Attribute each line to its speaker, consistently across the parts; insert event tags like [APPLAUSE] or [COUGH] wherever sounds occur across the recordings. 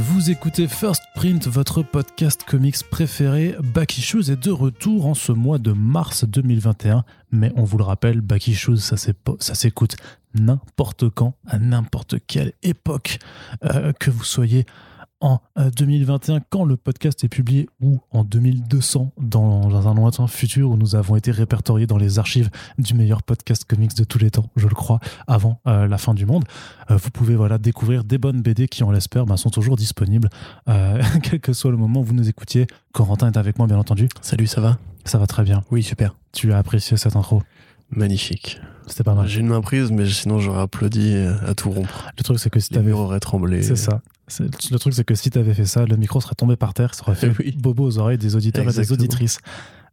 Speaker 1: vous écoutez First Print, votre podcast comics préféré. Back est de retour en ce mois de mars 2021, mais on vous le rappelle, Back ça s'écoute n'importe quand, à n'importe quelle époque, euh, que vous soyez en 2021 euh, quand le podcast est publié ou en 2200 dans, un lointain futur où nous avons été répertoriés dans les archives du meilleur podcast comics de tous les temps, je le crois, avant euh, la fin du monde. Euh, vous pouvez voilà découvrir des bonnes BD qui, on l'espère, ben, sont toujours disponibles, [LAUGHS] quel que soit le moment où vous nous écoutiez. Corentin est avec moi, bien entendu.
Speaker 2: Salut, ça va?
Speaker 1: Ça va très bien.
Speaker 2: Oui, super.
Speaker 1: Tu as apprécié cette intro?
Speaker 2: Magnifique.
Speaker 1: C'était pas mal.
Speaker 2: J'ai une main prise, mais sinon j'aurais applaudi à tout rompre.
Speaker 1: Le truc, c'est que si
Speaker 2: t'avais. Murs tremblé.
Speaker 1: C'est ça. Le truc, c'est que si tu avais fait ça, le micro serait tombé par terre, ça aurait fait [LAUGHS] bobo aux oreilles des auditeurs et des auditrices.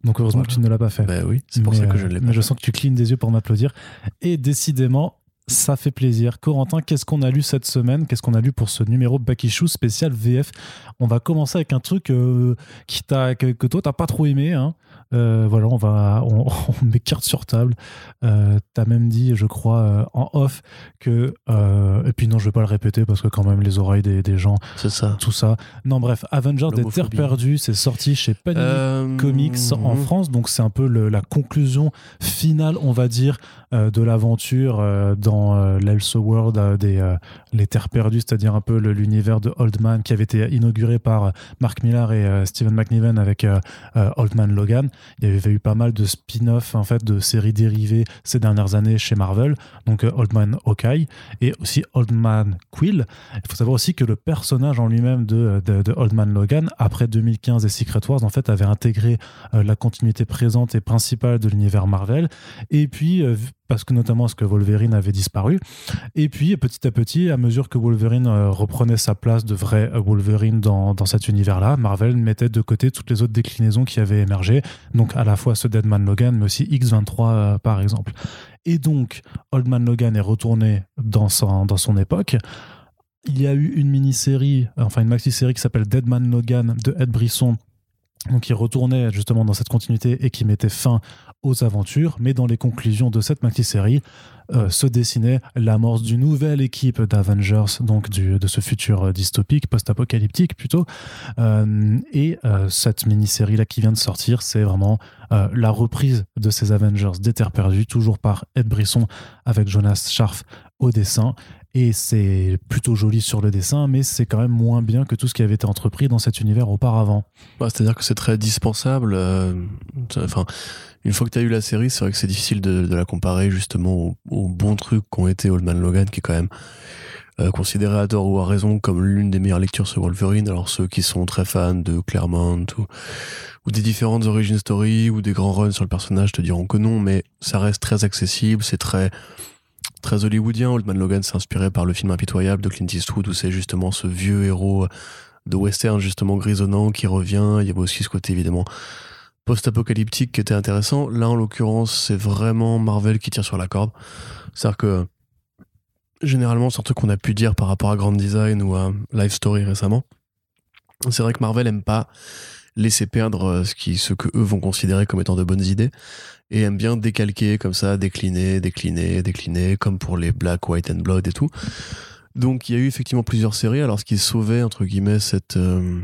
Speaker 1: Donc heureusement que tu ne l'as pas fait.
Speaker 2: Bah oui, c'est pour ça que je ne l'ai.
Speaker 1: Mais je sens que tu clignes des yeux pour m'applaudir. Et décidément, ça fait plaisir. Corentin, qu'est-ce qu'on a lu cette semaine? Qu'est-ce qu'on a lu pour ce numéro Bakishu spécial VF On va commencer avec un truc euh, qui que, que toi, t'as pas trop aimé. Hein. Euh, voilà, on va, [LAUGHS] on, met carte sur table. Euh, T'as même dit, je crois, euh, en off que. Euh, et puis non, je vais pas le répéter parce que quand même les oreilles des, des gens.
Speaker 2: C'est ça.
Speaker 1: Tout ça. Non, bref, Avengers des Terres Perdues, c'est sorti chez Panini Comics en mhm. France. Donc c'est un peu la conclusion finale, on va dire, de l'aventure dans l'Elseworld des les Terres Perdues, c'est-à-dire un peu l'univers de Old Man qui avait été inauguré par Mark Millar et Steven McNiven avec Old Man Logan. Il y avait eu pas mal de spin-off en fait de séries dérivées ces dernières années chez Marvel, donc euh, Old Man Hawkeye et aussi Old Man Quill. Il faut savoir aussi que le personnage en lui-même de, de, Old Man Logan, après 2015 et Secret Wars, en fait, avait intégré euh, la continuité présente et principale de l'univers Marvel. Et puis, euh, parce que notamment parce que Wolverine avait disparu. Et puis petit à petit, à mesure que Wolverine euh, reprenait sa place de vrai Wolverine dans, dans cet univers-là, Marvel mettait de côté toutes les autres déclinaisons qui avaient émergé, donc à la fois ce Deadman Logan, mais aussi X23 euh, par exemple. Et donc, Old Man Logan est retourné dans son, dans son époque. Il y a eu une mini-série, enfin une maxi-série qui s'appelle Deadman Logan de Ed Brisson donc qui retournait justement dans cette continuité et qui mettait fin aux aventures, mais dans les conclusions de cette maxi-série euh, se dessinait l'amorce d'une nouvelle équipe d'Avengers, donc de ce futur dystopique, post-apocalyptique plutôt. Euh, et euh, cette mini-série là qui vient de sortir, c'est vraiment la reprise de ces Avengers des Terres Perdues, toujours par Ed Brisson avec Jonas Scharf au dessin et c'est plutôt joli sur le dessin, mais c'est quand même moins bien que tout ce qui avait été entrepris dans cet univers auparavant.
Speaker 2: C'est-à-dire que c'est très dispensable. enfin, une fois que tu as eu la série, c'est vrai que c'est difficile de, la comparer justement aux, bons trucs qu'ont été Old Man Logan, qui est quand même euh, considéré à tort ou à raison comme l'une des meilleures lectures sur Wolverine. Alors ceux qui sont très fans de Claremont ou, ou des différentes origin stories ou des grands runs sur le personnage te diront que non, mais ça reste très accessible, c'est très très hollywoodien. Old Man Logan s'est inspiré par le film Impitoyable de Clint Eastwood où c'est justement ce vieux héros de western justement grisonnant qui revient. Il y a aussi ce côté évidemment post-apocalyptique qui était intéressant. Là, en l'occurrence, c'est vraiment Marvel qui tire sur la corde. C'est-à-dire que généralement, c'est un truc qu'on a pu dire par rapport à Grand Design ou à Life Story récemment. C'est vrai que Marvel aime pas laisser perdre euh, ce, qui, ce que eux vont considérer comme étant de bonnes idées et aime bien décalquer comme ça, décliner, décliner, décliner, comme pour les Black, White and Blood et tout. Donc il y a eu effectivement plusieurs séries. Alors ce qui sauvait entre guillemets cette euh,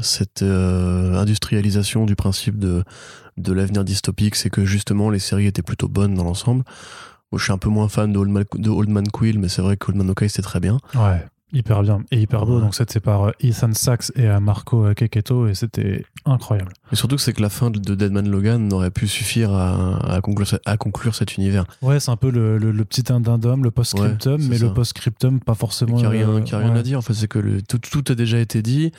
Speaker 2: cette euh, industrialisation du principe de, de l'avenir dystopique, c'est que justement les séries étaient plutôt bonnes dans l'ensemble. je suis un peu moins fan de Old Man, de Old Quill, mais c'est vrai que Old Man c'était très bien.
Speaker 1: Ouais. Hyper bien et hyper beau. Donc, c'est par euh, Ethan Sachs et euh, Marco euh, Keketo et c'était incroyable.
Speaker 2: Et surtout c'est que la fin de Deadman Logan n'aurait pu suffire à, à, conclure, à, conclure, cet univers.
Speaker 1: Ouais, c'est un peu le, le, petit indindum, le post-scriptum, mais le post-scriptum pas forcément.
Speaker 2: Qui n'a rien, rien à dire. En fait, c'est que le, tout, tout, a déjà été dit.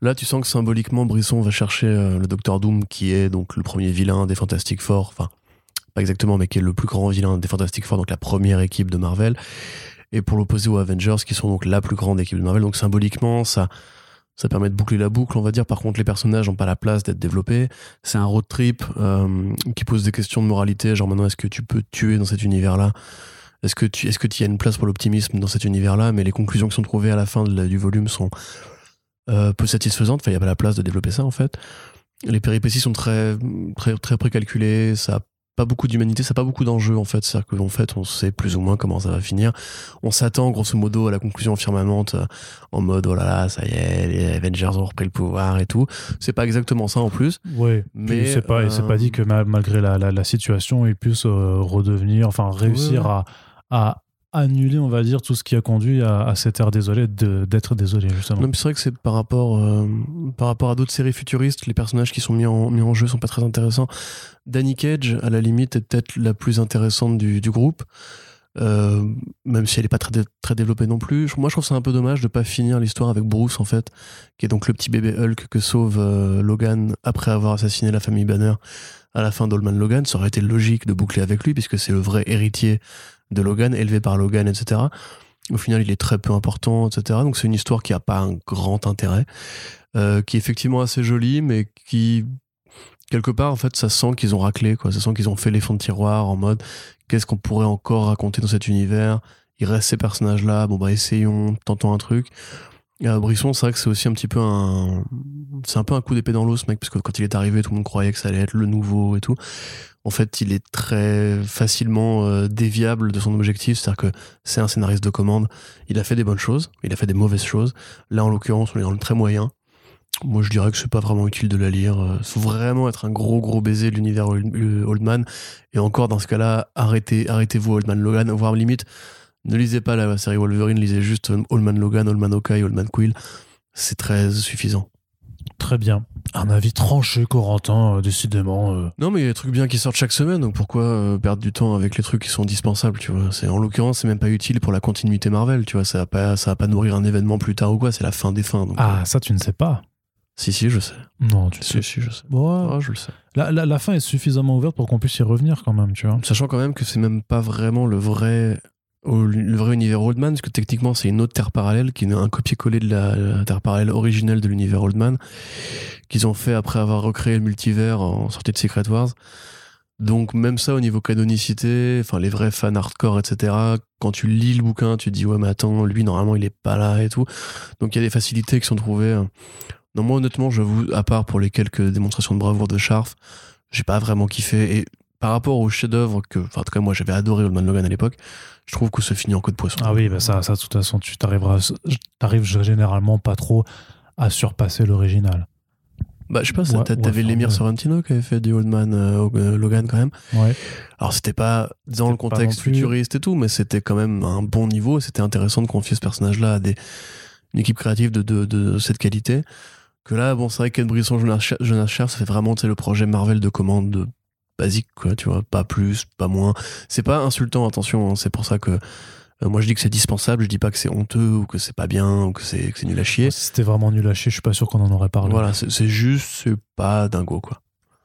Speaker 2: Là, tu sens que symboliquement, Brisson va chercher le Docteur Doom, qui est donc le premier vilain des Fantastic Four. Enfin, pas exactement, mais qui est le plus grand vilain des Fantastic Four, donc la première équipe de Marvel et pour l'opposer aux Avengers qui sont donc la plus grande équipe de Marvel. Donc symboliquement, ça, ça permet de boucler la boucle, on va dire. Par contre, les personnages n'ont pas la place d'être développés. C'est un road trip euh, qui pose des questions de moralité, genre maintenant, est-ce que tu peux tuer dans cet univers-là? Est-ce que tu est-ce que y a une place pour l'optimisme dans cet univers-là? Mais les conclusions qui sont trouvées à la fin du volume sont euh, peu satisfaisantes. Enfin, il n'y a pas la place de développer ça, en fait. Les péripéties sont très, très, très précalculées. Ça pas beaucoup d'humanité, ça n'a pas beaucoup d'enjeux en fait. C'est-à-dire qu'en fait, on sait plus ou moins comment ça va finir. On s'attend grosso modo à la conclusion firmamente euh, en mode oh là là, ça y est, les Avengers ont repris le pouvoir et tout. C'est pas exactement ça en plus.
Speaker 1: Oui, mais c'est pas, c'est pas dit que malgré la, la, situation, ils puissent redevenir, enfin réussir à, à annuler, on va dire, tout ce qui a conduit à, cette ère désolée d'être désolé, justement.
Speaker 2: c'est vrai que c'est par rapport, euh, par rapport à d'autres séries futuristes, les personnages qui sont mis en, mis en jeu sont pas très intéressants. Danny Cage, à la limite, est peut-être la plus intéressante du, du groupe. Euh, même si elle est pas très, très développée non plus. Moi, je trouve ça un peu dommage de pas finir l'histoire avec Bruce, en fait, qui est donc le petit bébé Hulk que sauve euh, Logan après avoir assassiné la famille Banner à la fin d'Oldman Logan. Ça aurait été logique de boucler avec lui, puisque c'est le vrai héritier de Logan, élevé par Logan, etc. Au final, il est très peu important, etc. Donc c'est une histoire qui a pas un grand intérêt, euh, qui est effectivement assez jolie, mais qui quelque part, en fait, ça sent qu'ils ont raclé, quoi. Ça sent qu'ils ont fait les fonds de tiroir en mode qu'est-ce qu'on pourrait encore raconter dans cet univers? Il reste ces personnages-là, bon bah essayons, tentons un truc. Euh, Brisson, c'est vrai que c'est aussi un petit peu un, c'est un peu un coup d'épée dans l'os, mec, parce que quand il est arrivé, tout le monde croyait que ça allait être le nouveau et tout en fait, il est très facilement euh, déviable de son objectif. C'est-à-dire que c'est un scénariste de commande. Il a fait des bonnes choses, il a fait des mauvaises choses. Là, en l'occurrence, on est dans le très moyen. Moi, je dirais que c'est pas vraiment utile de la lire. Il euh, faut vraiment être un gros, gros baiser de l'univers Oldman. Et encore, dans ce cas-là, arrêtez, arrêtez-vous Oldman Logan, voire limite, ne lisez pas la série Wolverine, lisez juste Oldman Logan, Oldman Okai, Oldman Quill. C'est très suffisant.
Speaker 1: Très bien. Un avis tranché, Corentin, euh, décidément. Euh.
Speaker 2: Non, mais il y a des trucs bien qui sortent chaque semaine, donc pourquoi euh, perdre du temps avec les trucs qui sont dispensables, tu vois? C'est En l'occurrence, c'est même pas utile pour la continuité Marvel, tu vois? Ça va pas, ça va pas nourrir un événement plus tard ou quoi, c'est la fin des fins.
Speaker 1: ah, ça, tu ne sais pas.
Speaker 2: Si, si, je sais.
Speaker 1: Non, tu
Speaker 2: sais. Si, je sais. Ah, je le sais.
Speaker 1: La, la, fin est suffisamment ouverte pour qu'on puisse y revenir quand même, tu vois.
Speaker 2: Sachant quand même que c'est même pas vraiment le vrai le vrai univers Oldman, parce que techniquement c'est une autre terre parallèle qui est un copier-coller de la, terre parallèle originelle de l'univers Oldman, qu'ils ont fait après avoir recréé le multivers en sortie de Secret Wars. Donc même ça au niveau canonicité, enfin les vrais fans hardcore, etc. Quand tu lis le bouquin, tu te dis ouais mais attends, lui normalement il est pas là et tout. Donc il y a des facilités qui sont trouvées. Non moi honnêtement j'avoue, à part pour les quelques démonstrations de bravoure de Scharf, j'ai pas vraiment kiffé. Et par rapport au chef-d'œuvre que, enfin, en tout cas, moi j'avais adoré Old Man Logan à l'époque, je trouve que ça finit en queue de poisson.
Speaker 1: Ah oui, bah ça, ça, de toute façon, tu t'arriveras, t'arrives généralement pas trop à surpasser l'original.
Speaker 2: Bah, je sais pas, t'avais l'émir Sorrentino qui avait fait du Old Man euh, euh, Logan quand même.
Speaker 1: Ouais.
Speaker 2: Alors, c'était pas dans le contexte futuriste et tout, mais c'était quand même un bon niveau. C'était intéressant de confier ce personnage-là à des, une équipe créative de, de, de cette qualité. Que là, bon, c'est vrai qu'Ed Brisson, Jonas, Jonas Cher, ça fait vraiment le projet Marvel de commande de basique, quoi, tu vois, pas plus, pas moins. C'est pas insultant, attention, hein, c'est pour ça que euh, moi je dis que c'est dispensable, je dis pas que c'est honteux ou que c'est pas bien ou que c'est nul à chier.
Speaker 1: Si c'était vraiment nul à chier, je suis pas sûr qu'on en aurait parlé.
Speaker 2: Voilà, c'est juste, c'est pas dingo, quoi.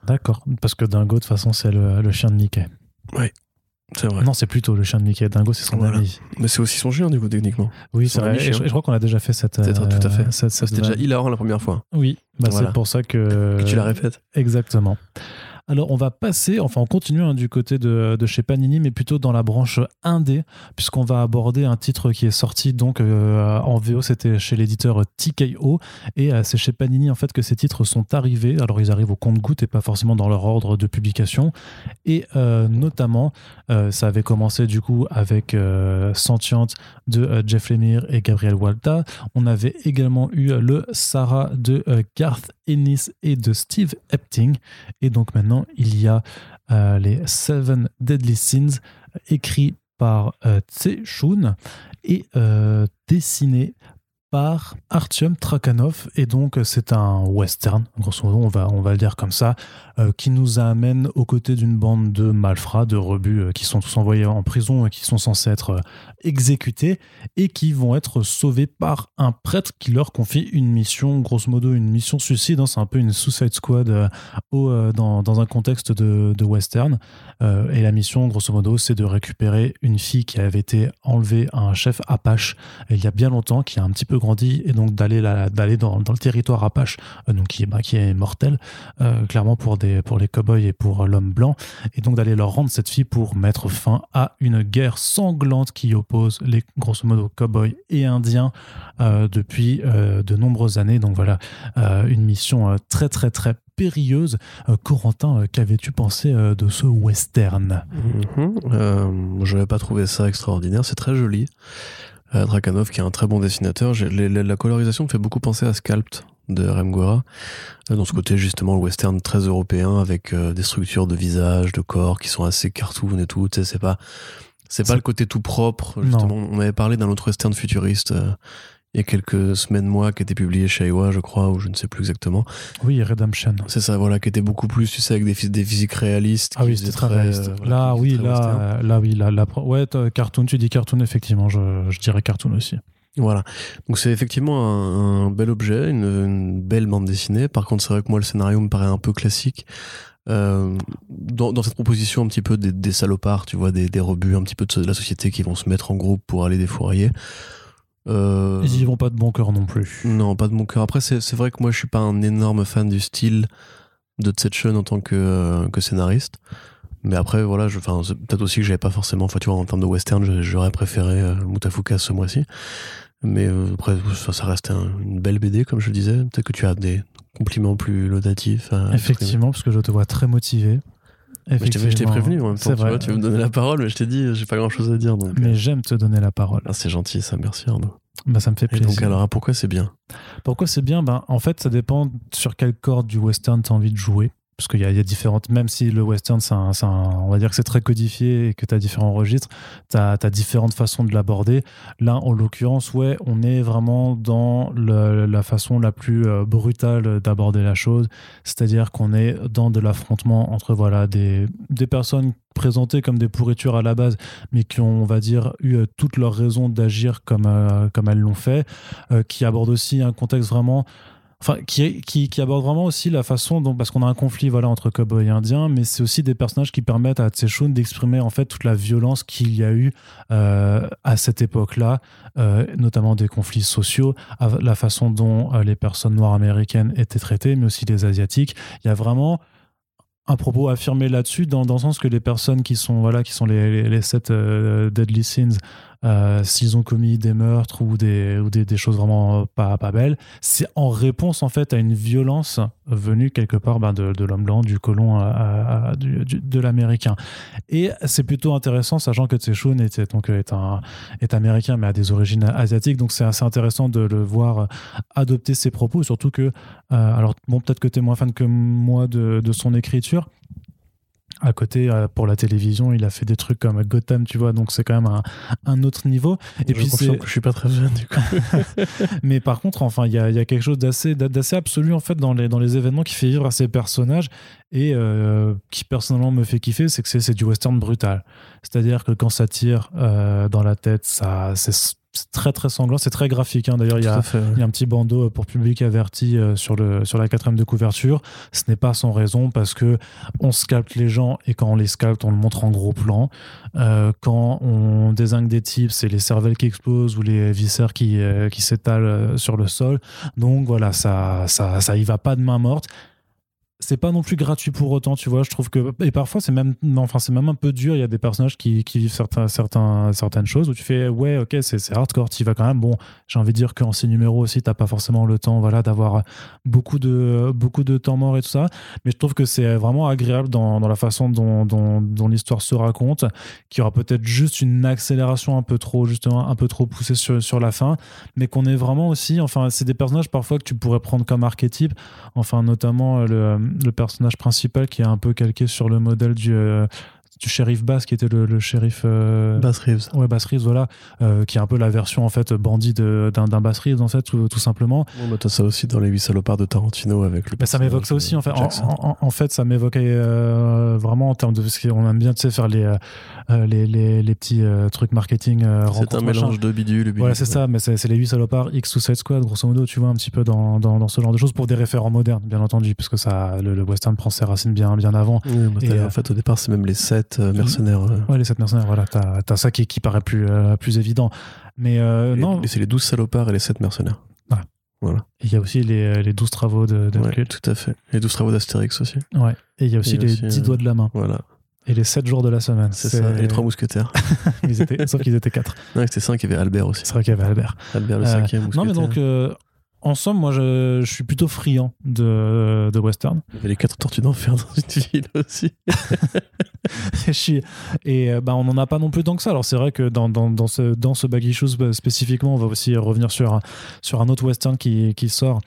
Speaker 1: D'accord, parce que dingo, de toute façon, c'est le, chien de Mickey.
Speaker 2: Oui. C'est vrai.
Speaker 1: Non, c'est plutôt le chien de Mickey. Dingo, c'est son ami.
Speaker 2: Mais c'est aussi son chien, du coup, techniquement.
Speaker 1: Oui, c'est vrai. je, crois qu'on a déjà fait cette.
Speaker 2: Peut-être, tout à fait. Euh, C'était déjà hilarant la première fois.
Speaker 1: Oui, bah, c'est pour ça que.
Speaker 2: Que tu la répètes.
Speaker 1: Exactement. Alors on va passer, enfin on continue hein, du côté de, chez Panini, mais plutôt dans la branche indé, puisqu'on va aborder un titre qui est sorti donc euh, en VO, c'était chez l'éditeur TKO, et euh, c'est chez Panini en fait que ces titres sont arrivés. Alors ils arrivent au compte-goutte et pas forcément dans leur ordre de publication, et euh, notamment ça avait commencé du coup avec Sentient de Jeff Lemire et Gabriel Walta. On avait également eu le Sarah de Garth Ennis et de Steve Epting, et donc maintenant il y a euh, les Seven Deadly Sins écrits par euh, Tse Shun et euh, dessinés par Artyom Trakhanov et donc c'est un western grosso modo on va on va le dire comme ça euh, qui nous amène aux côtés d'une bande de malfrats de rebuts euh, qui sont tous envoyés en prison et qui sont censés être euh, exécutés et qui vont être sauvés par un prêtre qui leur confie une mission grosso modo une mission suicide hein. c'est un peu une Suicide Squad dans, dans, un contexte de western et la mission grosso modo c'est de récupérer une fille qui avait été enlevée à un chef Apache il y a bien longtemps qui a un petit peu grandi et donc d'aller dans, le territoire Apache, euh, donc qui est, bah, mortel, euh, clairement pour, des, pour les cowboys et pour l'homme blanc, et donc d'aller leur rendre cette fille pour mettre fin à une guerre sanglante qui oppose les grosso modo cowboys et indiens euh, depuis de nombreuses années. Donc voilà, une mission très très très périlleuse. Corentin, qu'avais-tu pensé de ce western?
Speaker 2: Mm-hmm. Je n'avais pas trouvé ça extraordinaire. C'est très joli. Drakanov, qui est un très bon dessinateur. la colorisation me fait beaucoup penser à Sculpt de Remgora, dans ce côté justement le western très européen avec des structures de visage, de corps qui sont assez cartoon et tout. C'est pas c'est pas le côté tout propre. Justement, on avait parlé d'un autre western futuriste euh, il y a quelques semaines, mois, qui était publié chez Iowa, je crois, ou je ne sais plus exactement.
Speaker 1: Oui, Redemption.
Speaker 2: C'est ça, voilà, qui était beaucoup plus, tu sais, avec des, des physiques réalistes.
Speaker 1: Ah oui, c'était très, réaliste. Euh, là, oui, là, là, oui, là, là, ouais, cartoon, tu dis cartoon, effectivement, je, je dirais cartoon aussi.
Speaker 2: Voilà. Donc c'est effectivement un, bel objet, une, une, belle bande dessinée. Par contre, c'est vrai que moi, le scénario me paraît un peu classique. Euh, dans, dans, cette proposition un petit peu des, des salopards, tu vois, des, des, rebuts un petit peu de, la société qui vont se mettre en groupe pour aller défourailler.
Speaker 1: Euh, Ils y vont pas de bon cœur non plus.
Speaker 2: Non, pas de bon cœur. Après, c'est vrai que moi, je suis pas un énorme fan du style de Tsetchen en tant que, euh, que scénariste. Mais après, voilà, peut-être aussi que j'avais pas forcément, enfin, tu vois, en termes de western, j'aurais préféré euh, Mutafuka ce mois-ci. Mais euh, après, ça, ça reste une belle BD, comme je le disais. Peut-être que tu as des compliments plus laudatifs.
Speaker 1: Effectivement, parce que je te vois très motivé.
Speaker 2: Je t'ai prévenu en même temps. Tu, vois, tu veux me donner la parole, mais je t'ai dit, j'ai pas grand chose à dire.
Speaker 1: mais euh. j'aime te donner la parole.
Speaker 2: Ah, c'est gentil, ça. Merci Arnaud.
Speaker 1: Bah, ça me fait plaisir.
Speaker 2: donc, alors, pourquoi c'est bien?
Speaker 1: Pourquoi c'est bien? Ben, En fait, ça dépend sur quelle corde du western tu as envie de jouer parce qu'il y, a différentes, même si le western, c'est on va dire que c'est très codifié et que tu as différents registres, tu as, différentes façons de l'aborder. Là, en l'occurrence, ouais, on est vraiment dans la façon la plus euh, brutale d'aborder la chose, c'est-à-dire qu'on est dans de l'affrontement entre voilà, des, des personnes présentées comme des pourritures à la base, mais qui ont, on va dire, eu euh, toutes leurs raisons d'agir comme, euh, comme elles l'ont fait, qui abordent aussi un contexte vraiment enfin, qui, aborde vraiment aussi la façon dont, parce qu'on a un conflit voilà, entre cowboys et indiens, mais c'est aussi des personnages qui permettent à Tsechoun d'exprimer en fait toute la violence qu'il y a eu euh, à cette époque-là, euh, notamment des conflits sociaux, la façon dont euh, les personnes noires américaines étaient traitées, mais aussi les asiatiques. Il y a vraiment un propos affirmé là-dessus, dans, le sens que les personnes qui sont, voilà, qui sont les, les, les sept deadly sins, euh, s'ils ont commis des meurtres ou des, ou des, choses vraiment pas, pas belles, c'est en réponse en fait à une violence venue quelque part ben, de, de l'homme blanc, du colon, de l'américain. Et c'est plutôt intéressant, sachant que Tsechoun est, donc, est, un, est américain mais a des origines asiatiques, donc c'est assez intéressant de le voir adopter ses propos, surtout que, euh, alors bon, peut-être que tu es moins fan que moi de, de son écriture, à côté euh, pour la télévision il a fait des trucs comme Gotham tu vois donc c'est quand même un, autre niveau.
Speaker 2: Et je puis que je suis pas très jeune du coup. [LAUGHS]
Speaker 1: Mais par contre enfin il y a, y a, quelque chose d'assez d'assez absolu en fait dans les dans les événements qui fait vivre à ces personnages et euh, qui personnellement me fait kiffer c'est que c'est du western brutal. C'est à dire que quand ça tire euh, dans la tête ça c'est c'est très très sanglant, c'est très graphique. Hein. D'ailleurs, il y, a, un petit bandeau euh, pour public averti euh, sur, le, sur la quatrième de couverture. Ce n'est pas sans raison parce que on scalpe les gens et quand on les scalpe, on le montre en gros plan. Euh, quand on désingue des types, c'est les cervelles qui explosent ou les viscères qui, qui s'étalent sur le sol. Donc voilà, ça, ça, ça y va pas de main morte c'est pas non plus gratuit pour autant, tu vois. Je trouve que et parfois c'est même enfin même un peu dur. Il y a des personnages qui, qui vivent certains, certains, certaines choses où tu fais ouais ok c'est hardcore, tu vas quand même. Bon, j'ai envie de dire qu'en ces numéros aussi t'as pas forcément le temps voilà d'avoir beaucoup de beaucoup de temps mort et tout ça. Mais je trouve que c'est vraiment agréable dans, la façon dont, dont, dont l'histoire se raconte, qu'il y aura peut-être juste une accélération un peu trop justement un peu trop poussée sur, sur la fin, mais qu'on est vraiment aussi enfin c'est des personnages parfois que tu pourrais prendre comme archétype, enfin notamment le le personnage principal qui est un peu calqué sur le modèle du, euh, du shérif Bass qui était le, le shérif
Speaker 2: euh... Bass Reeves.
Speaker 1: Ouais Bass Reeves voilà euh, qui est un peu la version en fait bandit d'un Bass Reeves en fait tout, tout simplement.
Speaker 2: Bon, bah, ça aussi dans les huit salopards de Tarantino avec le
Speaker 1: bah, ça m'évoque ça aussi en fait. En, en, fait ça m'évoquait euh, vraiment en termes de ce qu'on aime bien tu sais faire les les, les, les, petits trucs marketing
Speaker 2: c'est un mélange de bidule,
Speaker 1: voilà c'est ça mais c'est les huit salopards X Suicide Squad grosso modo tu vois un petit peu dans, dans, dans, ce genre de choses pour des référents modernes bien entendu parce que ça le, western prend ses racines bien bien avant.
Speaker 2: Oui, et, en fait au départ c'est même les sept euh, mercenaires. Euh.
Speaker 1: Ouais, les 7 mercenaires, voilà. T'as as ça qui, qui paraît plus, euh, plus évident. Mais non.
Speaker 2: C'est les 12 salopards et les 7 mercenaires. Voilà.
Speaker 1: Il y a aussi les, les 12 travaux de,
Speaker 2: ouais, Tout à fait. Les 12 travaux d'Astérix aussi.
Speaker 1: Ouais. Et il y a aussi les 10 doigts de la main.
Speaker 2: Voilà.
Speaker 1: Et les 7 jours de la semaine.
Speaker 2: C'est ça. Et les 3 mousquetaires. [LAUGHS]
Speaker 1: ils étaient, sauf qu'ils étaient 4.
Speaker 2: Non, c'était 5, il y avait Albert aussi.
Speaker 1: C'est vrai qu'il y avait Albert.
Speaker 2: Albert le 5 mousquetaire.
Speaker 1: Non, mais donc, en somme, moi, je, suis plutôt friand de, de western.
Speaker 2: Il y avait les quatre tortues d'enfer dans une ville aussi. [LAUGHS]
Speaker 1: et bah, on n'en a pas non plus tant que ça. Alors, c'est vrai que dans, dans, dans, ce, dans ce Baggy Shoes bah, spécifiquement, on va aussi revenir sur, sur un autre western qui, qui sort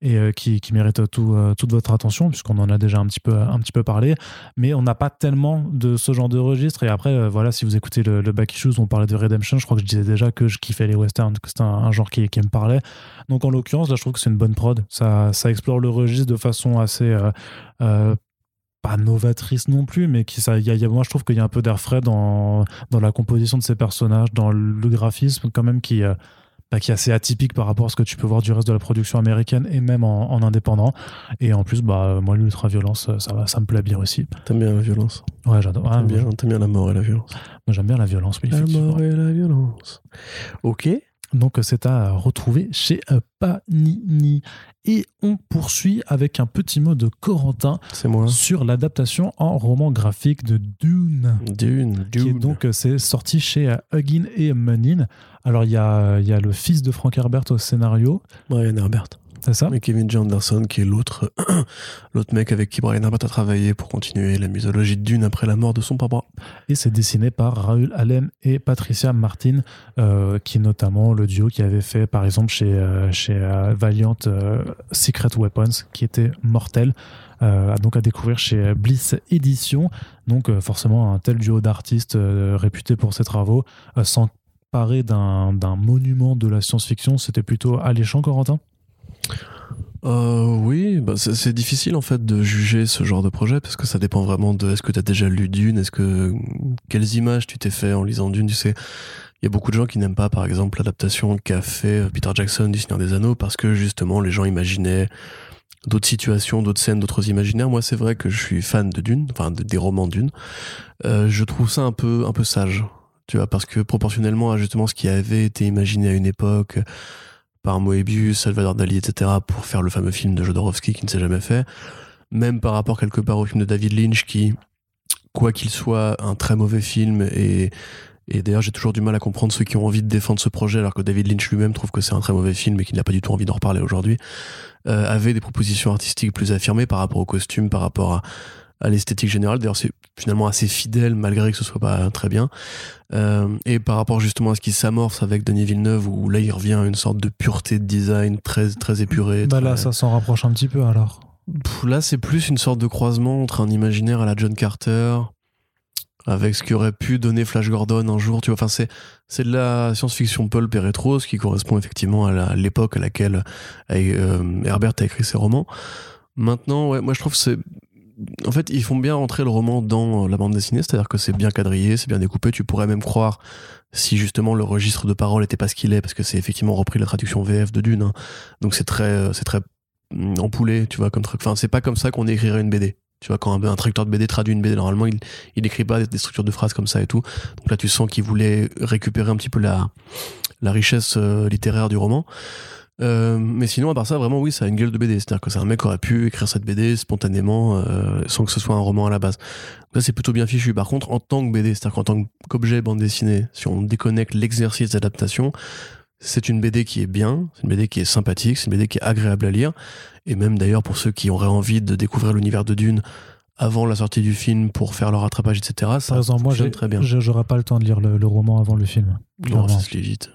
Speaker 1: et euh, qui, qui, mérite euh, toute votre attention, puisqu'on en a déjà un petit peu, un petit peu parlé. Mais on n'a pas tellement de ce genre de registre. Et après, euh, voilà, si vous écoutez le, le Back Issues, on parlait de Redemption, je crois que je disais déjà que je kiffais les westerns, que c'était un, genre qui, qui me parlait. Donc en l'occurrence, là, je trouve que c'est une bonne prod. Ça, ça explore le registre de façon assez. Pas novatrice non plus, mais qui ça, y a, y a, moi je trouve qu'il y a un peu d'air frais dans, dans la composition de ces personnages, dans le graphisme quand même qui, qui est assez atypique par rapport à ce que tu peux voir du reste de la production américaine et même en, en indépendant. Et en plus, bah, moi l'ultra-violence, ça, va, ça me plaît bien aussi.
Speaker 2: T'aimes bien la violence?
Speaker 1: Ouais, j'adore.
Speaker 2: T'aimes bien, bien, la mort et la violence?
Speaker 1: Moi j'aime bien la violence, oui.
Speaker 2: La mort et la violence. Ok.
Speaker 1: Donc c'est à retrouver chez euh, Panini. Et on poursuit avec un petit mot de Corentin
Speaker 2: moi.
Speaker 1: sur l'adaptation en roman graphique de Dune.
Speaker 2: Dune, Dune.
Speaker 1: Qui donc euh, c'est sorti chez euh, Huggin et Munin. Alors il y a, y a le fils de Frank Herbert au scénario.
Speaker 2: Brian Herbert.
Speaker 1: C'est ça
Speaker 2: Et Kevin J. Anderson, qui est l'autre [CLEARS THROAT] l'autre mec avec qui Brian Herbert a travaillé pour continuer la mythologie de Dune après la mort de son papa.
Speaker 1: Et c'est dessiné par Raoul Allen et Patricia Martin, euh, qui est notamment le duo qui avait fait, par exemple, chez, euh, chez euh, Valiant euh, Secret Weapons, qui était mortel. Euh, donc à découvrir chez Bliss Edition. Donc forcément un tel duo d'artistes réputés pour ses travaux, s'emparer d'un monument de la science-fiction, c'était plutôt alléchant, Corentin?
Speaker 2: Euh, oui, bah c'est difficile en fait de juger ce genre de projet parce que ça dépend vraiment de est-ce que tu as déjà lu Dune, est-ce que quelles images tu t'es fait en lisant Dune, tu sais. Il y a beaucoup de gens qui n'aiment pas par exemple l'adaptation qu'a fait Peter Jackson du des Anneaux parce que justement les gens imaginaient d'autres situations, d'autres scènes, d'autres imaginaires. Moi, c'est vrai que je suis fan de Dune, enfin des romans Dune. Euh, je trouve ça un peu un peu sage, tu vois, parce que proportionnellement à justement ce qui avait été imaginé à une époque par Moebius, Salvador Dali, etc., pour faire le fameux film de Jodorowsky qui ne s'est jamais fait. Même par rapport quelque part au film de David Lynch qui, quoi qu'il soit, un très mauvais film et, d'ailleurs, j'ai toujours du mal à comprendre ceux qui ont envie de défendre ce projet, alors que David Lynch lui-même trouve que c'est un très mauvais film et qu'il n'a pas du tout envie d'en reparler aujourd'hui, euh, avait des propositions artistiques plus affirmées par rapport au costume, par rapport à, à l'esthétique générale. D'ailleurs, c'est finalement assez fidèle malgré que ce soit pas très bien. Euh, et par rapport justement à ce qui s'amorce avec Denis Villeneuve, où là il revient à une sorte de pureté de design très très épurée.
Speaker 1: Bah là, ça s'en rapproche un petit peu alors.
Speaker 2: là, c'est plus une sorte de croisement entre un imaginaire à la John Carter avec ce qui aurait pu donner Flash Gordon un jour. Tu vois, enfin c'est c'est de la science-fiction pulp et rétro, ce qui correspond effectivement à l'époque à laquelle euh, Herbert a écrit ses romans. Maintenant, ouais, moi je trouve que c'est en fait, ils font bien entrer le roman dans la bande dessinée, c'est-à-dire que c'est bien quadrillé, c'est bien découpé. Tu pourrais même croire si justement le registre de parole était pas ce qu'il est, parce que c'est effectivement repris la traduction VF de Dune. Hein. Donc c'est très, euh, c'est très mm, empoulé, tu vois, comme truc. Enfin, c'est pas comme ça qu'on écrirait une BD. Tu vois, quand un, un de BD traduit une BD, normalement, il, il écrit pas des, structures de phrases comme ça et tout. Donc là, tu sens qu'il voulait récupérer un petit peu la, la richesse euh, littéraire du roman. Euh, mais sinon, à part ça, vraiment, oui, ça a une gueule de BD. C'est-à-dire que c'est un mec qui aurait pu écrire cette BD spontanément, euh, sans que ce soit un roman à la base. là, c'est plutôt bien fichu. Par contre, en tant que BD, c'est-à-dire qu'en tant qu'objet bande dessinée, si on déconnecte l'exercice d'adaptation, c'est une BD qui est bien, c'est une BD qui est sympathique, c'est une BD qui est agréable à lire. Et même d'ailleurs, pour ceux qui auraient envie de découvrir l'univers de Dune, avant la sortie du film pour faire leur rattrapage, etc. Ça
Speaker 1: Par exemple, moi, très bien. J'aurais pas le temps de lire le, roman avant le film.
Speaker 2: Non, ça se lit vite.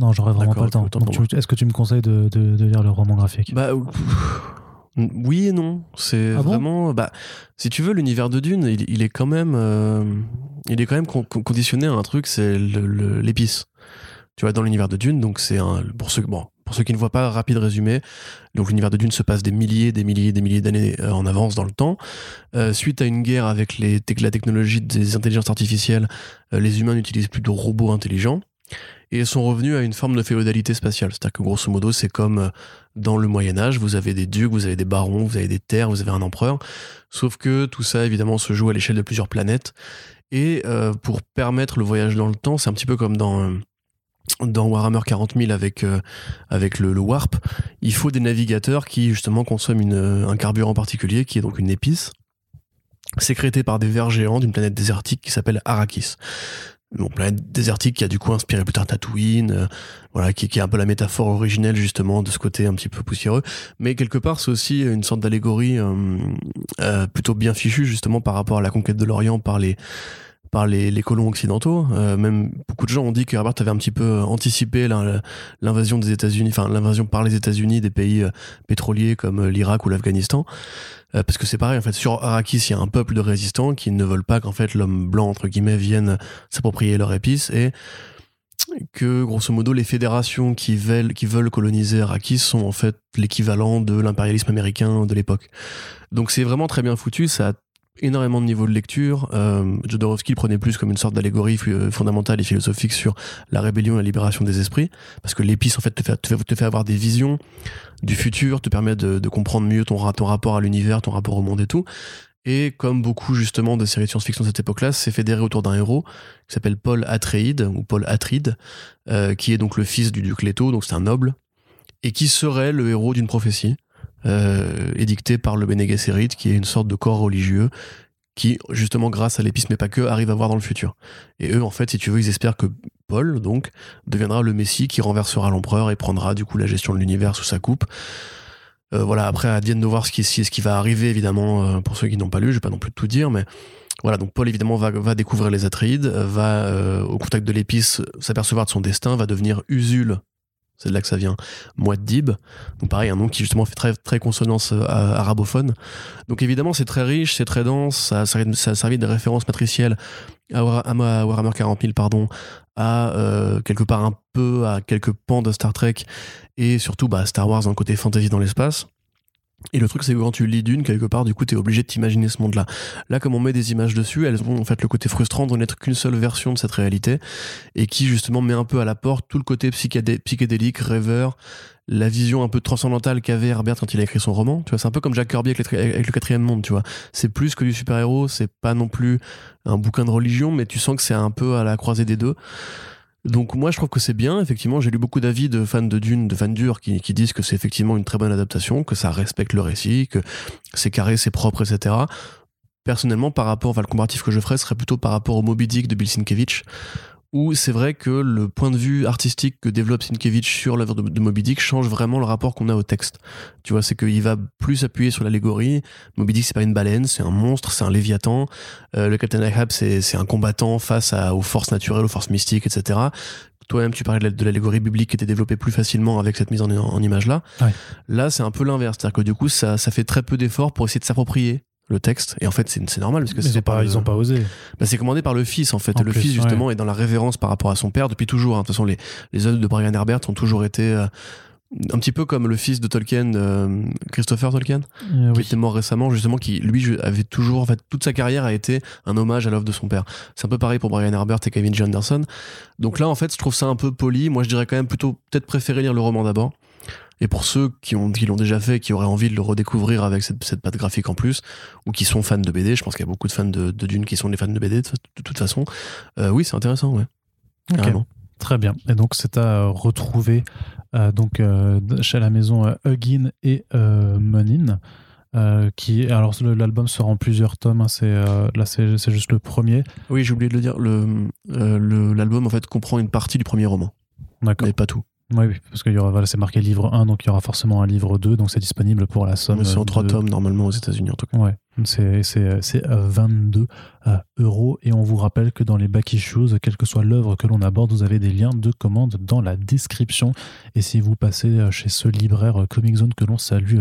Speaker 1: Non, j'aurais vraiment pas le temps. est-ce que tu me conseilles de, de, lire le roman graphique?
Speaker 2: Bah oui et non. C'est ah vraiment. bah, si tu veux, l'univers de Dune, il, est quand même, euh, il est quand même conditionné à un truc, c'est l'épice. Tu vois, dans l'univers de Dune, donc c'est un pour ceux bon, pour ceux qui ne voient pas, rapide résumé. Donc l'univers de Dune se passe des milliers, des milliers, des milliers d'années euh, en avance dans le temps. Euh, suite à une guerre avec les, la technologie des intelligences artificielles, les humains n'utilisent plus de robots intelligents et sont revenus à une forme de féodalité spatiale. C'est-à-dire que grosso modo, c'est comme euh, dans le Moyen Âge, vous avez des ducs, vous avez des barons, vous avez des terres, vous avez un empereur. Sauf que tout ça, évidemment, se joue à l'échelle de plusieurs planètes. Et euh, pour permettre le voyage dans le temps, c'est un petit peu comme dans euh, dans Warhammer 40 000 avec avec le, warp, il faut des navigateurs qui justement consomment un carburant particulier qui est donc une épice sécrétée par des vers géants d'une planète désertique qui s'appelle Arrakis. Bon, planète désertique qui a du coup inspiré plus tard Tatooine, voilà, qui, qui, est un peu la métaphore originelle justement de ce côté un petit peu poussiéreux. Mais quelque part, c'est aussi une sorte d'allégorie plutôt bien fichue justement par rapport à la conquête de l'Orient par les par les, colons occidentaux. Euh, même beaucoup de gens ont dit que Herbert avait un petit peu anticipé l'invasion des États-Unis, enfin l'invasion par les États-Unis des pays euh, pétroliers comme euh, l'Irak ou l'Afghanistan. parce que c'est pareil, en fait, sur Arrakis, il y a un peuple de résistants qui ne veulent pas qu'en fait l'homme blanc entre guillemets vienne s'approprier leur épice et que grosso modo les fédérations qui veulent, qui veulent coloniser Arrakis sont en fait l'équivalent de l'impérialisme américain de l'époque. Donc c'est vraiment très bien foutu, ça a énormément de niveaux de lecture. Euh, Jodorowsky le prenait plus comme une sorte d'allégorie euh, fondamentale et philosophique sur la rébellion et la libération des esprits, parce que l'épice en fait te fait, avoir des visions du futur, te permet de, comprendre mieux ton, rapport à l'univers, ton rapport au monde et tout. Et comme beaucoup justement de séries de science-fiction de cette époque-là, c'est fédéré autour d'un héros qui s'appelle Paul Atreides ou Paul Atride, euh, qui est donc le fils du duc Leto, donc c'est un noble, et qui serait le héros d'une prophétie euh, édicté par le Bene qui est une sorte de corps religieux qui, justement, grâce à l'épice, mais pas que, arrive à voir dans le futur. Et eux, en fait, si tu veux, ils espèrent que Paul, donc, deviendra le Messie qui renversera l'empereur et prendra, du coup, la gestion de l'univers sous sa coupe. Euh, voilà, après, à Diane de voir ce qui, va arriver, évidemment, euh, pour ceux qui n'ont pas lu, je vais pas non plus tout dire, mais voilà, donc Paul, évidemment, va, découvrir les Atreides, va, euh, au contact de l'épice, s'apercevoir de son destin, va devenir Usul c'est de là que ça vient. Muad'Dib. Donc pareil, un nom qui justement fait très, très consonance euh, arabophone. Donc évidemment, c'est très riche, c'est très dense, ça, ça, a servi de référence matricielle à, Warhammer 40 000, pardon, à euh, quelque part un peu à quelques pans de Star Trek et surtout bah, Star Wars dans le côté fantasy dans l'espace. Et le truc, c'est que quand tu lis d'une, quelque part, du coup, t'es obligé de t'imaginer ce monde-là. Là, comme on met des images dessus, elles ont en fait le côté frustrant de n'être qu'une seule version de cette réalité, et qui justement met un peu à la porte tout le côté psychédélique, rêveur, la vision un peu transcendantale qu'avait Herbert quand il a écrit son roman. Tu vois, c'est un peu comme Jack Kirby avec, avec le quatrième monde, tu vois. C'est plus que du super-héros, c'est pas non plus un bouquin de religion, mais tu sens que c'est un peu à la croisée des deux. Donc moi je trouve que c'est bien, effectivement j'ai lu beaucoup d'avis de fans de Dune, de fans durs qui, qui disent que c'est effectivement une très bonne adaptation, que ça respecte le récit, que c'est carré, c'est propre, etc. Personnellement par rapport, enfin le comparatif que je ferais serait plutôt par rapport au Moby Dick de Bill Sienkiewicz, où c'est vrai que le point de vue artistique que développe Sienkiewicz sur l'œuvre de, Moby Dick change vraiment le rapport qu'on a au texte. Tu vois, c'est qu'il va plus appuyer sur l'allégorie. Moby Dick, c'est pas une baleine, c'est un monstre, c'est un léviathan. Euh, le Captain Ahab, c'est un combattant face à, aux forces naturelles, aux forces mystiques, etc. Toi-même, tu parlais de l'allégorie biblique qui était développée plus facilement avec cette mise en, en image là. Là, c'est un peu l'inverse, c'est-à-dire que du coup, ça, ça fait très peu d'efforts pour essayer de s'approprier le texte. Et en fait c'est normal parce que
Speaker 1: c'est
Speaker 2: pas
Speaker 1: ils ont pas osé.
Speaker 2: bah, c'est commandé par le fils en fait. Le fils justement est dans la révérence par rapport à son père depuis toujours hein. de toute façon les les œuvres de Brian Herbert ont toujours été euh, un petit peu comme le fils de Tolkien euh, Christopher Tolkien euh, qui était mort récemment justement qui lui avait toujours en fait toute sa carrière a été un hommage à l'œuvre de son père. C'est un peu pareil pour Brian Herbert et Kevin J. Anderson donc là en fait je trouve ça un peu poli. Moi je dirais quand même plutôt peut-être préférer lire le roman d'abord et pour ceux qui ont qui l'ont déjà fait, qui auraient envie de le redécouvrir avec cette, cette patte graphique en plus, ou qui sont fans de BD, je pense qu'il y a beaucoup de fans de, Dune qui sont des fans de BD de, toute façon. Euh, oui, c'est intéressant, ouais.
Speaker 1: Très bien. Et donc c'est à retrouver euh, donc euh, chez la maison Huggin et Monin. qui alors l'album sera en plusieurs tomes hein, c'est là c'est juste le premier
Speaker 2: oui j'ai oublié de le dire le l'album en fait comprend une partie du premier roman d'accord mais pas tout
Speaker 1: oui, parce que y aura, voilà, c'est marqué livre 1, donc il y aura forcément un livre 2, donc c'est disponible pour la somme.
Speaker 2: c'est en trois tomes normalement aux États-Unis en tout cas.
Speaker 1: Ouais, c'est, c'est, 22 euh, euros. Et on vous rappelle que dans les back issues, quelle que soit l'œuvre que l'on aborde, vous avez des liens de commande dans la description. Et si vous passez euh, chez ce libraire euh, Comic Zone que l'on salue,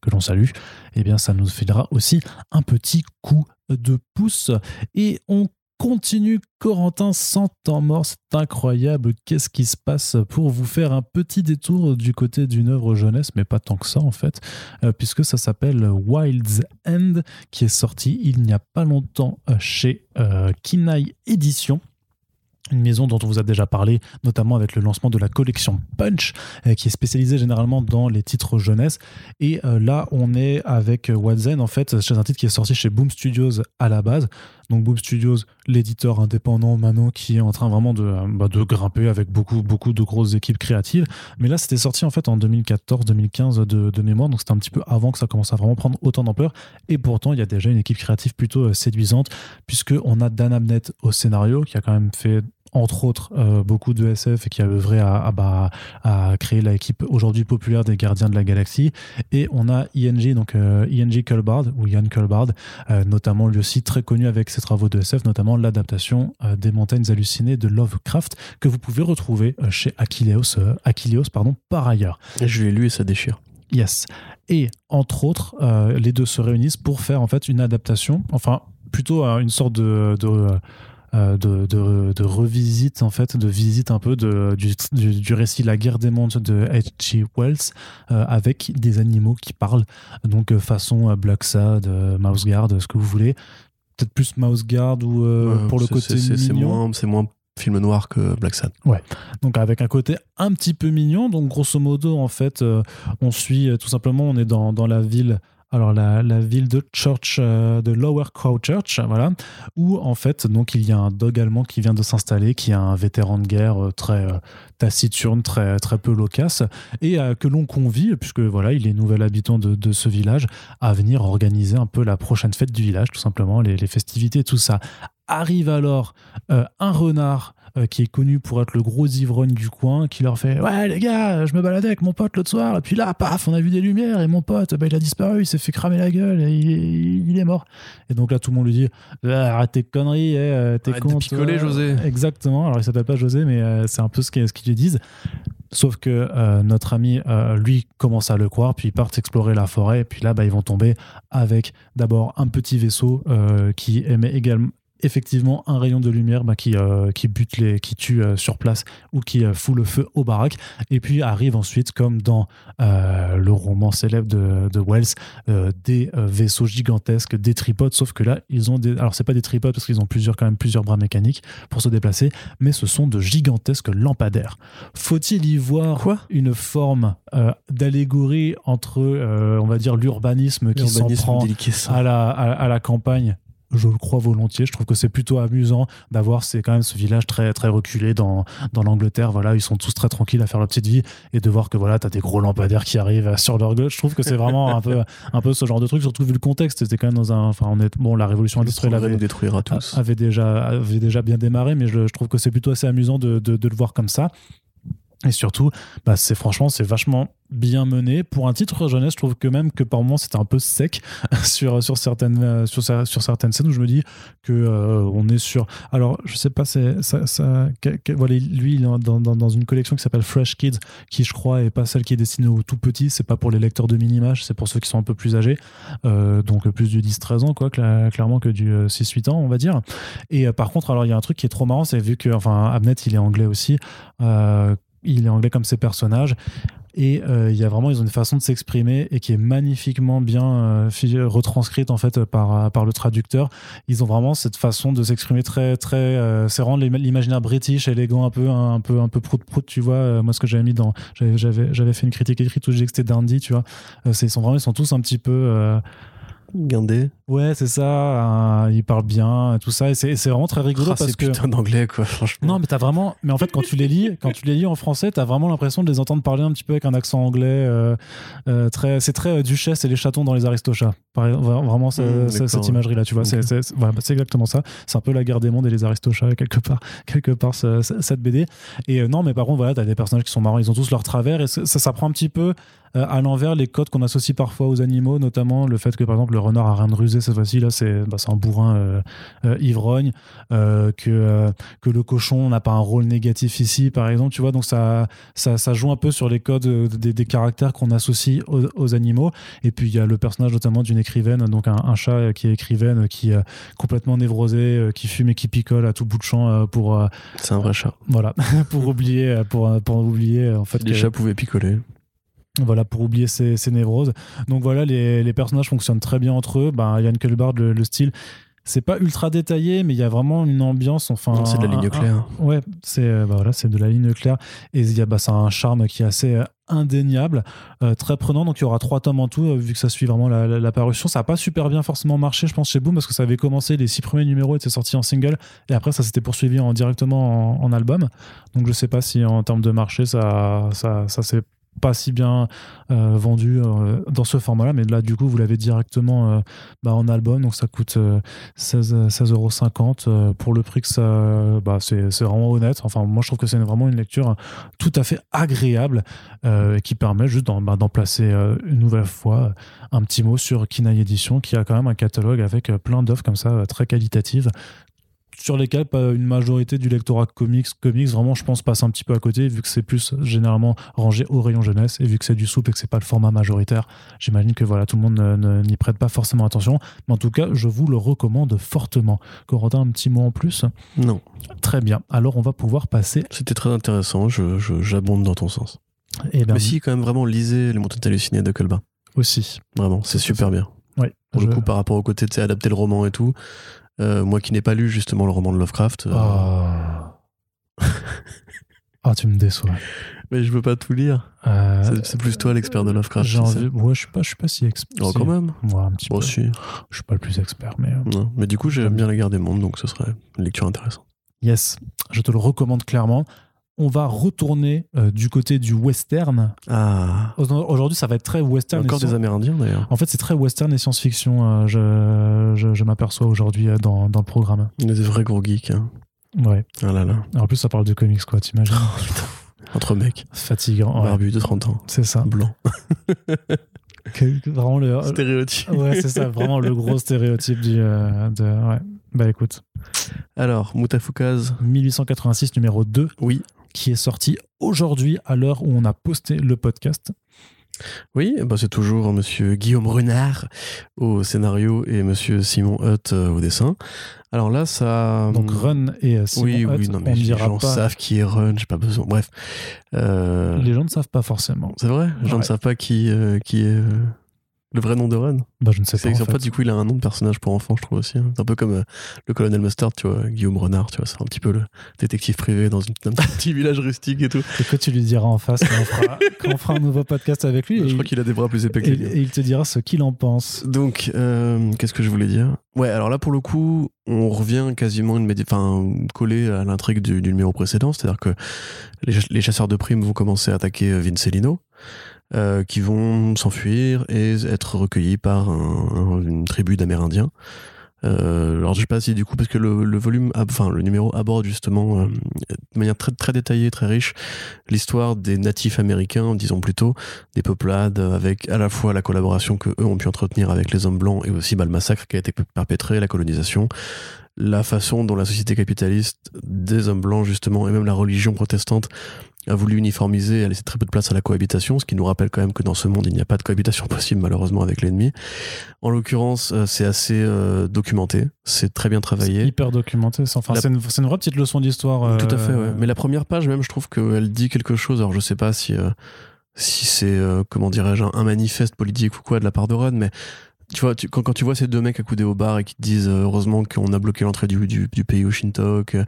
Speaker 1: que l'on salue, eh bien ça nous filera aussi un petit coup de pouce. Et on continue Corentin sans temps mort. C'est incroyable. Qu'est-ce qui se passe pour vous faire un petit détour du côté d'une œuvre jeunesse, mais pas tant que ça en fait, euh, puisque ça s'appelle Wild's End, qui est sorti il n'y a pas longtemps euh, chez euh, Kinaï Édition une maison dont on vous a déjà parlé, notamment avec le lancement de la collection Punch, qui est spécialisée généralement dans les titres jeunesse. Et là, on est avec Wadzen, en fait, chez un titre qui est sorti chez Boom Studios à la base. Donc Boom Studios, l'éditeur indépendant maintenant qui est en train vraiment de, bah, de grimper avec beaucoup, beaucoup de grosses équipes créatives. Mais là, c'était sorti en fait en 2014-2015 de, de, mémoire, donc c'était un petit peu avant que ça commence à vraiment prendre autant d'ampleur. Et pourtant, il y a déjà une équipe créative plutôt euh, séduisante, puisqu'on a Dan Abnett au scénario, qui a quand même fait entre autres euh, beaucoup de SF et qui a œuvré à, bah, à, créer l'équipe aujourd'hui populaire des Gardiens de la Galaxie. Et on a ING, donc euh, ING Culbard, ou Ian Culbard, euh, notamment lui aussi très connu avec ses travaux de SF, notamment l'adaptation des Montagnes Hallucinées de Lovecraft, que vous pouvez retrouver chez Achilleos, Achilleos pardon, par ailleurs.
Speaker 2: je l'ai lu et ça déchire.
Speaker 1: Yes. Et entre autres, les deux se réunissent pour faire en fait une adaptation, enfin plutôt une sorte de, de euh, de, de, revisite, en fait, de visite un peu de, du, du, récit La guerre des mondes de H.G. Wells euh, avec des animaux qui parlent. Donc, euh, façon Black Sad, Mouse Guard, ce que vous voulez. Peut-être plus Mouse Guard ou pour le côté.
Speaker 2: C'est moins, moins film noir que Black Sad.
Speaker 1: Ouais. Donc avec un côté un petit peu mignon. Donc grosso modo, en fait, on suit tout simplement, on est dans, dans la ville alors la, ville de Church, euh, de Lower Church, voilà, où en fait donc il y a un dog allemand qui vient de s'installer, qui est un vétéran de guerre euh, très euh, taciturne, très très peu loquace, et que l'on convie, puisque voilà il est nouvel habitant de, ce village, à venir organiser un peu la prochaine fête du village, tout simplement les, les festivités, tout ça. Arrive alors un renard euh, qui est connu pour être le gros ivrogne du coin, qui leur fait Ouais, les gars, je me baladais avec mon pote l'autre soir, et puis là, paf, on a vu des lumières, et mon pote, bah, il a disparu, il s'est fait cramer la gueule, et il, est mort. Et donc là, tout le monde lui dit ah, Arrête tes conneries, eh, euh, t'es con.
Speaker 2: picoler, José.
Speaker 1: Exactement. Alors, il s'appelle pas José, mais euh, c'est un peu ce qu'ils lui disent. Sauf que notre ami, lui, commence à le croire, puis ils partent explorer la forêt, et puis là, bah, ils vont tomber avec d'abord un petit vaisseau qui émet également, effectivement un rayon de lumière bah, qui, euh, qui bute les, qui tue euh, sur place ou qui euh, fout le feu aux baraques. Et puis arrive ensuite, comme dans le roman célèbre de, de Wells, des vaisseaux gigantesques, des tripodes, sauf que là, ils ont des. Alors, c'est pas des tripodes parce qu'ils ont plusieurs, quand même plusieurs bras mécaniques pour se déplacer, mais ce sont de gigantesques lampadaires. Faut-il y voir
Speaker 2: Quoi?
Speaker 1: une forme d'allégorie entre, on va dire, l'urbanisme qui s'en prend à la, à la campagne je le crois volontiers. Je trouve que c'est plutôt amusant d'avoir c'est quand même ce village très très reculé dans, dans l'Angleterre. Voilà, ils sont tous très tranquilles à faire leur petite vie et de voir que voilà, t'as des gros lampadaires qui arrivent [LAUGHS] sur leur gueule. Je trouve que c'est vraiment un peu un peu ce genre de truc. Surtout vu le contexte, c'était quand même dans un. Enfin, on est bon, la révolution industrielle avait
Speaker 2: tous.
Speaker 1: avait déjà avait déjà bien démarré, mais je, je trouve que c'est plutôt assez amusant de, de, de le voir comme ça. Et surtout, bah c'est franchement, c'est vachement bien mené. Pour un titre jeunesse, je trouve que même que par moments c'était un peu sec [LAUGHS] sur, sur, certaines, euh, sur, sur certaines scènes où je me dis que euh, on est sur. Alors, je sais pas, c'est ça, voilà, lui, il est dans, dans, dans une collection qui s'appelle Fresh Kids, qui je crois est pas celle qui est destinée aux tout petits, c'est pas pour les lecteurs de mini-images, c'est pour ceux qui sont un peu plus âgés, euh, donc plus du 10-13 ans, quoi, clairement que du 6-8 ans, on va dire. Et par contre, alors il y a un truc qui est trop marrant, c'est vu que, enfin, Abnet, il est anglais aussi il est anglais comme ses personnages. Et euh, il y a vraiment, ils ont une façon de s'exprimer et qui est magnifiquement bien euh, retranscrite en fait par, par le traducteur. Ils ont vraiment cette façon de s'exprimer très, très. Euh, c'est vraiment l'imaginaire british, élégant, un peu, un, peu, un peu prout prout, tu vois. moi, ce que j'avais mis dans. J'avais, j'avais fait une critique écrite où je disais que c'était dandy, tu vois. ils sont vraiment, ils sont tous un petit peu.
Speaker 2: Guindé.
Speaker 1: Ouais, c'est ça. Euh, il parle bien, tout ça. Et c'est, vraiment très rigolo ah, parce que.
Speaker 2: putain d'anglais, quoi, franchement.
Speaker 1: Non, mais t'as vraiment. Mais en fait, quand tu les lis, quand tu les lis en français, t'as vraiment l'impression de les entendre parler un petit peu avec un accent anglais. Euh, euh, très... C'est très Duchesse et les chatons dans les Aristochats. Vraiment, mmh, cette imagerie-là, tu vois. C'est, bah, c'est, exactement ça. C'est un peu la guerre des mondes et les Aristochats, quelque part, [LAUGHS] quelque part cette BD. Et non, mais par contre, voilà, t'as des personnages qui sont marrants. Ils ont tous leur travers et ça, ça prend un petit peu à l'envers les codes qu'on associe parfois aux animaux, notamment le fait que par exemple le renard a rien de rusé cette fois-ci, là c'est bah, un bourrin euh, euh, ivrogne, euh, que, que le cochon n'a pas un rôle négatif ici par exemple, tu vois, donc ça, ça, ça joue un peu sur les codes des, des caractères qu'on associe aux, animaux. Et puis il y a le personnage notamment d'une écrivaine, donc un, chat qui est écrivaine, qui est complètement névrosé, qui fume et qui picole à tout bout de champ pour.
Speaker 2: c'est un vrai chat.
Speaker 1: Voilà, [LAUGHS] pour oublier, pour, pour oublier en fait.
Speaker 2: Les chats pouvaient picoler.
Speaker 1: Voilà, pour oublier ses, névroses. Donc voilà, les, personnages fonctionnent très bien entre eux. Ben, Yann Kelbard, le, style, c'est pas ultra détaillé, mais il y a vraiment une ambiance. Enfin,
Speaker 2: c'est de la ligne claire.
Speaker 1: ouais, c'est bah voilà, c'est de la ligne claire. Et il y a ça a un charme qui est assez indéniable, euh, très prenant. Donc il y aura trois tomes en tout, euh, vu que ça suit vraiment la, la, parution. Ça n'a pas super bien forcément marché, je pense, chez Boom, parce que ça avait commencé, les six premiers numéros étaient sortis en single, et après ça s'était poursuivi en, directement en, album. Donc je sais pas si en termes de marché, ça, ça, ça s'est pas si bien euh, vendu euh, dans ce format-là, mais là, du coup, vous l'avez directement euh, bah, en album, donc ça coûte 16,50 euros pour le prix que ça. Bah, c'est vraiment honnête. Enfin, moi, je trouve que c'est vraiment une lecture tout à fait agréable qui permet juste d'en bah, placer une nouvelle fois un petit mot sur Kinaï Edition, qui a quand même un catalogue avec plein d'offres comme ça, très qualitatives sur lesquels une majorité du lectorat comics, comics vraiment je pense passe un petit peu à côté vu que c'est plus généralement rangé au rayon jeunesse et vu que c'est du soupe et que c'est pas le format majoritaire j'imagine que voilà tout le monde n'y prête pas forcément attention. Mais en tout cas je vous le recommande fortement. Corentin un petit mot en plus?
Speaker 2: Non.
Speaker 1: Très bien. Alors on va pouvoir passer
Speaker 2: c'était très intéressant j'abonde je, dans ton sens. Et eh ben, mais si quand même vraiment lisez les montagnes hallucinées de Colba
Speaker 1: aussi.
Speaker 2: Vraiment c'est super bien.
Speaker 1: Oui,
Speaker 2: pour le coup par rapport au côté de adapter le roman et tout euh, moi qui n'ai pas lu justement le roman de Lovecraft. Euh,
Speaker 1: ah, ah tu me déçois. [LAUGHS]
Speaker 2: Mais je veux pas tout lire. Euh, c'est plus toi l'expert de Lovecraft.
Speaker 1: J'ai envie... Ouais, je suis pas, je suis pas si expert.
Speaker 2: Oh, quand même.
Speaker 1: Moi, un petit
Speaker 2: peu.
Speaker 1: Je suis pas le plus expert, mais.
Speaker 2: Non, mais du coup, j'aime bien la guerre des mondes, donc ce serait une lecture intéressante.
Speaker 1: Yes, je te le recommande clairement on va retourner euh, du côté du western.
Speaker 2: Ah.
Speaker 1: Aujourd'hui, ça va être très western.
Speaker 2: Encore des Amérindiens d'ailleurs.
Speaker 1: En fait, c'est très western et science-fiction. Euh, je, m'aperçois aujourd'hui euh, dans, le programme.
Speaker 2: Il y a des vrais gros geeks. Hein.
Speaker 1: Ouais.
Speaker 2: Ah là là.
Speaker 1: En plus, ça parle de comics, quoi, t'imagines
Speaker 2: Entre mecs.
Speaker 1: Fatigant.
Speaker 2: Barbu de 30 ans.
Speaker 1: C'est ça.
Speaker 2: Blanc. [LAUGHS]
Speaker 1: vraiment le
Speaker 2: stéréotype.
Speaker 1: Ouais, c'est ça, vraiment le gros stéréotype du. de, ouais. Bah écoute.
Speaker 2: Alors, Moutafoukaz.
Speaker 1: 1886, numéro 2.
Speaker 2: Oui
Speaker 1: qui est sorti aujourd'hui à l'heure où on a posté le podcast.
Speaker 2: Oui, bah c'est toujours monsieur Guillaume Renard au scénario et monsieur Simon Hutt euh, au dessin. Alors là, ça.
Speaker 1: Donc Run et euh, Simon
Speaker 2: oui,
Speaker 1: Hutt,
Speaker 2: oui, non, mais les gens savent qui est Run, j'ai pas besoin. Bref.
Speaker 1: Euh, les gens ne savent pas forcément.
Speaker 2: C'est vrai? Les gens ne savent pas qui, qui est. Le vrai nom de Ron
Speaker 1: Bah, je ne sais pas.
Speaker 2: En, fait. du coup, il a un nom de personnage pour enfant, je trouve aussi. Hein. C'est un peu comme euh, le colonel Mustard, tu vois, Guillaume Renard, tu vois, c'est un petit peu le détective privé dans une, un [LAUGHS] petit village rustique et tout.
Speaker 1: Et que tu lui diras en face quand on fera, [LAUGHS] un nouveau podcast avec lui.
Speaker 2: je crois qu'il a des bras plus épais que.
Speaker 1: Et il te dira ce qu'il en pense.
Speaker 2: Donc, euh, qu'est-ce que je voulais dire? Ouais, alors là, pour le coup, on revient quasiment une enfin, collé à l'intrigue du, numéro précédent, c'est-à-dire que les, chasseurs de primes vont commencer à attaquer euh, Vincelino. Euh, qui vont s'enfuir et être recueillis par une tribu d'Amérindiens. Euh, alors je sais pas si du coup parce que le, volume, enfin le numéro aborde justement euh, de manière très très détaillée, très riche, l'histoire des natifs américains, disons plutôt, des peuplades avec à la fois la collaboration que eux ont pu entretenir avec les hommes blancs et aussi bah, le massacre qui a été perpétré, la colonisation, la façon dont la société capitaliste des hommes blancs justement et même la religion protestante a voulu uniformiser, a laissé très peu de place à la cohabitation, ce qui nous rappelle quand même que dans ce monde, il n'y a pas de cohabitation [LAUGHS] possible malheureusement avec l'ennemi. En l'occurrence, euh, c'est assez euh, documenté, c'est très bien travaillé.
Speaker 1: hyper documenté, enfin, c'est une, une, vraie petite leçon d'histoire. Euh,
Speaker 2: Tout à fait, ouais. Mais la première page même, je trouve qu'elle dit quelque chose, alors je sais pas si... si c'est, comment dirais-je, un, manifeste politique ou quoi de la part de Ron, mais tu vois, quand, quand, tu vois ces deux mecs accoudés au bar et qui te disent euh, heureusement qu'on a bloqué l'entrée du, du, du, pays au Shintok, euh,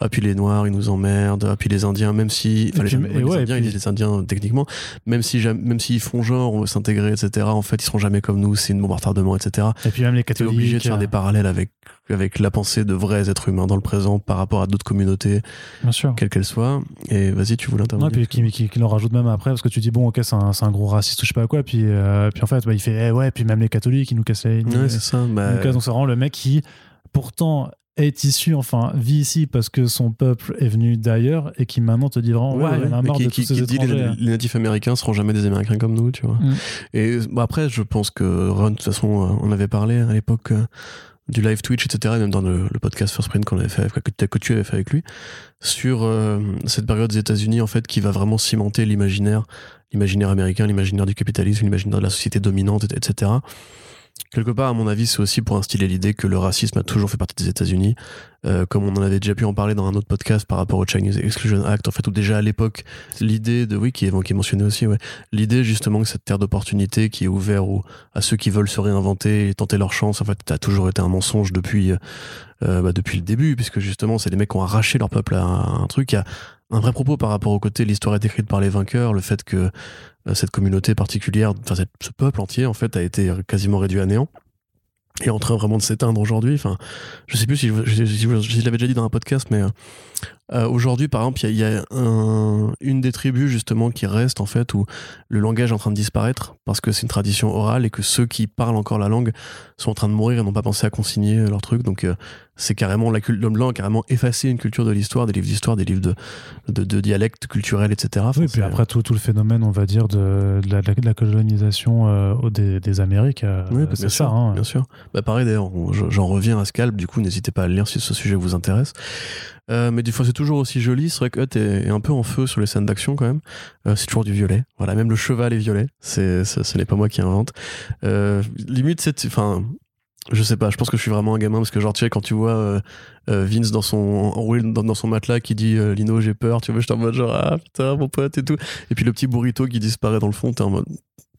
Speaker 2: ah puis les Noirs ils nous emmerdent, ah puis les Indiens, même si, enfin les, Indiens ils disent les Indiens techniquement, même si même s'ils font genre on veut s'intégrer etc. En fait ils seront jamais comme nous, c'est une bombe retardement etc.
Speaker 1: Et puis même les catholiques,
Speaker 2: obligé de faire des parallèles avec avec la pensée de vrais êtres humains dans le présent par rapport à d'autres communautés,
Speaker 1: Bien sûr.
Speaker 2: quelles qu'elles soient. Et vas-y, tu voulais intervenir.
Speaker 1: Non, puis qui, qui, qui, en rajoute même après, parce que tu dis, bon, ok, c'est un, un, gros raciste ou je sais pas quoi, puis, euh, puis en fait, bah, il fait, eh ouais, puis même les catholiques, ils nous cassent les.
Speaker 2: Ouais, c'est ça. Bah...
Speaker 1: Donc, donc c'est vraiment le mec qui, pourtant, est issu, enfin, vit ici parce que son peuple est venu d'ailleurs et qui maintenant te dit vraiment, ouais, il y en a marre de tous ces
Speaker 2: dit les, les, natifs américains seront jamais des Américains comme nous, tu vois. Mm. Et bah, après, je pense que Ron, de toute façon, on avait parlé à l'époque euh, du live Twitch, etc., et même dans le, podcast First Print qu'on avait fait, que, que, tu avais fait avec lui, sur euh, cette période des États-Unis, en fait, qui va vraiment cimenter l'imaginaire, l'imaginaire américain, l'imaginaire du capitalisme, l'imaginaire de la société dominante, etc. quelque part, à mon avis, c'est aussi pour instiller l'idée que le racisme a toujours fait partie des États-Unis. Euh, comme on en avait déjà pu en parler dans un autre podcast par rapport au Chinese Exclusion Act, en fait, où déjà à l'époque, l'idée de, oui, qui est, qui est mentionné aussi, ouais, l'idée justement que cette terre d'opportunité qui est ouverte à ceux qui veulent se réinventer et tenter leur chance, en fait, a toujours été un mensonge depuis, euh, bah, depuis le début, puisque justement, c'est des mecs qui ont arraché leur peuple à un, truc. Il y a un vrai propos par rapport au côté l'histoire est écrite par les vainqueurs, le fait que euh, cette communauté particulière, enfin, ce peuple entier, en fait, a été quasiment réduit à néant est en train vraiment de s'éteindre aujourd'hui. Enfin, je sais plus si je, je, l'avais déjà dit dans un podcast, mais euh, aujourd'hui, par exemple, il y a, une des tribus justement qui reste en fait où le langage est en train de disparaître parce que c'est une tradition orale et que ceux qui parlent encore la langue sont en train de mourir et n'ont pas pensé à consigner leur truc. Donc euh, c'est carrément la l'homme blanc a carrément effacé une culture de l'histoire, des livres d'histoire, des livres de, de, dialectes culturels, etc.
Speaker 1: oui, puis après tout, tout, le phénomène, on va dire, de, de, la, colonisation euh, des, des, Amériques, oui, c'est ça. Hein.
Speaker 2: Bien sûr. Bah, pareil d'ailleurs, j'en reviens à Scalp, du coup, n'hésitez pas à le lire si ce sujet vous intéresse. Euh, mais des fois, c'est toujours aussi joli. C'est vrai que Hut est, un peu en feu sur les scènes d'action quand même. Euh, c'est toujours du violet. Voilà, même le cheval est violet. C'est, ce n'est pas moi qui invente. Euh, limite, c'est, enfin, je sais pas. Je pense que je suis vraiment un gamin parce que genre, tu sais, quand tu vois Vince dans son dans, dans, son matelas qui dit Lino, j'ai peur. Tu vois, j'étais en mode genre ah putain mon pote et tout. Et puis le petit burrito qui disparaît dans le fond, t'es en mode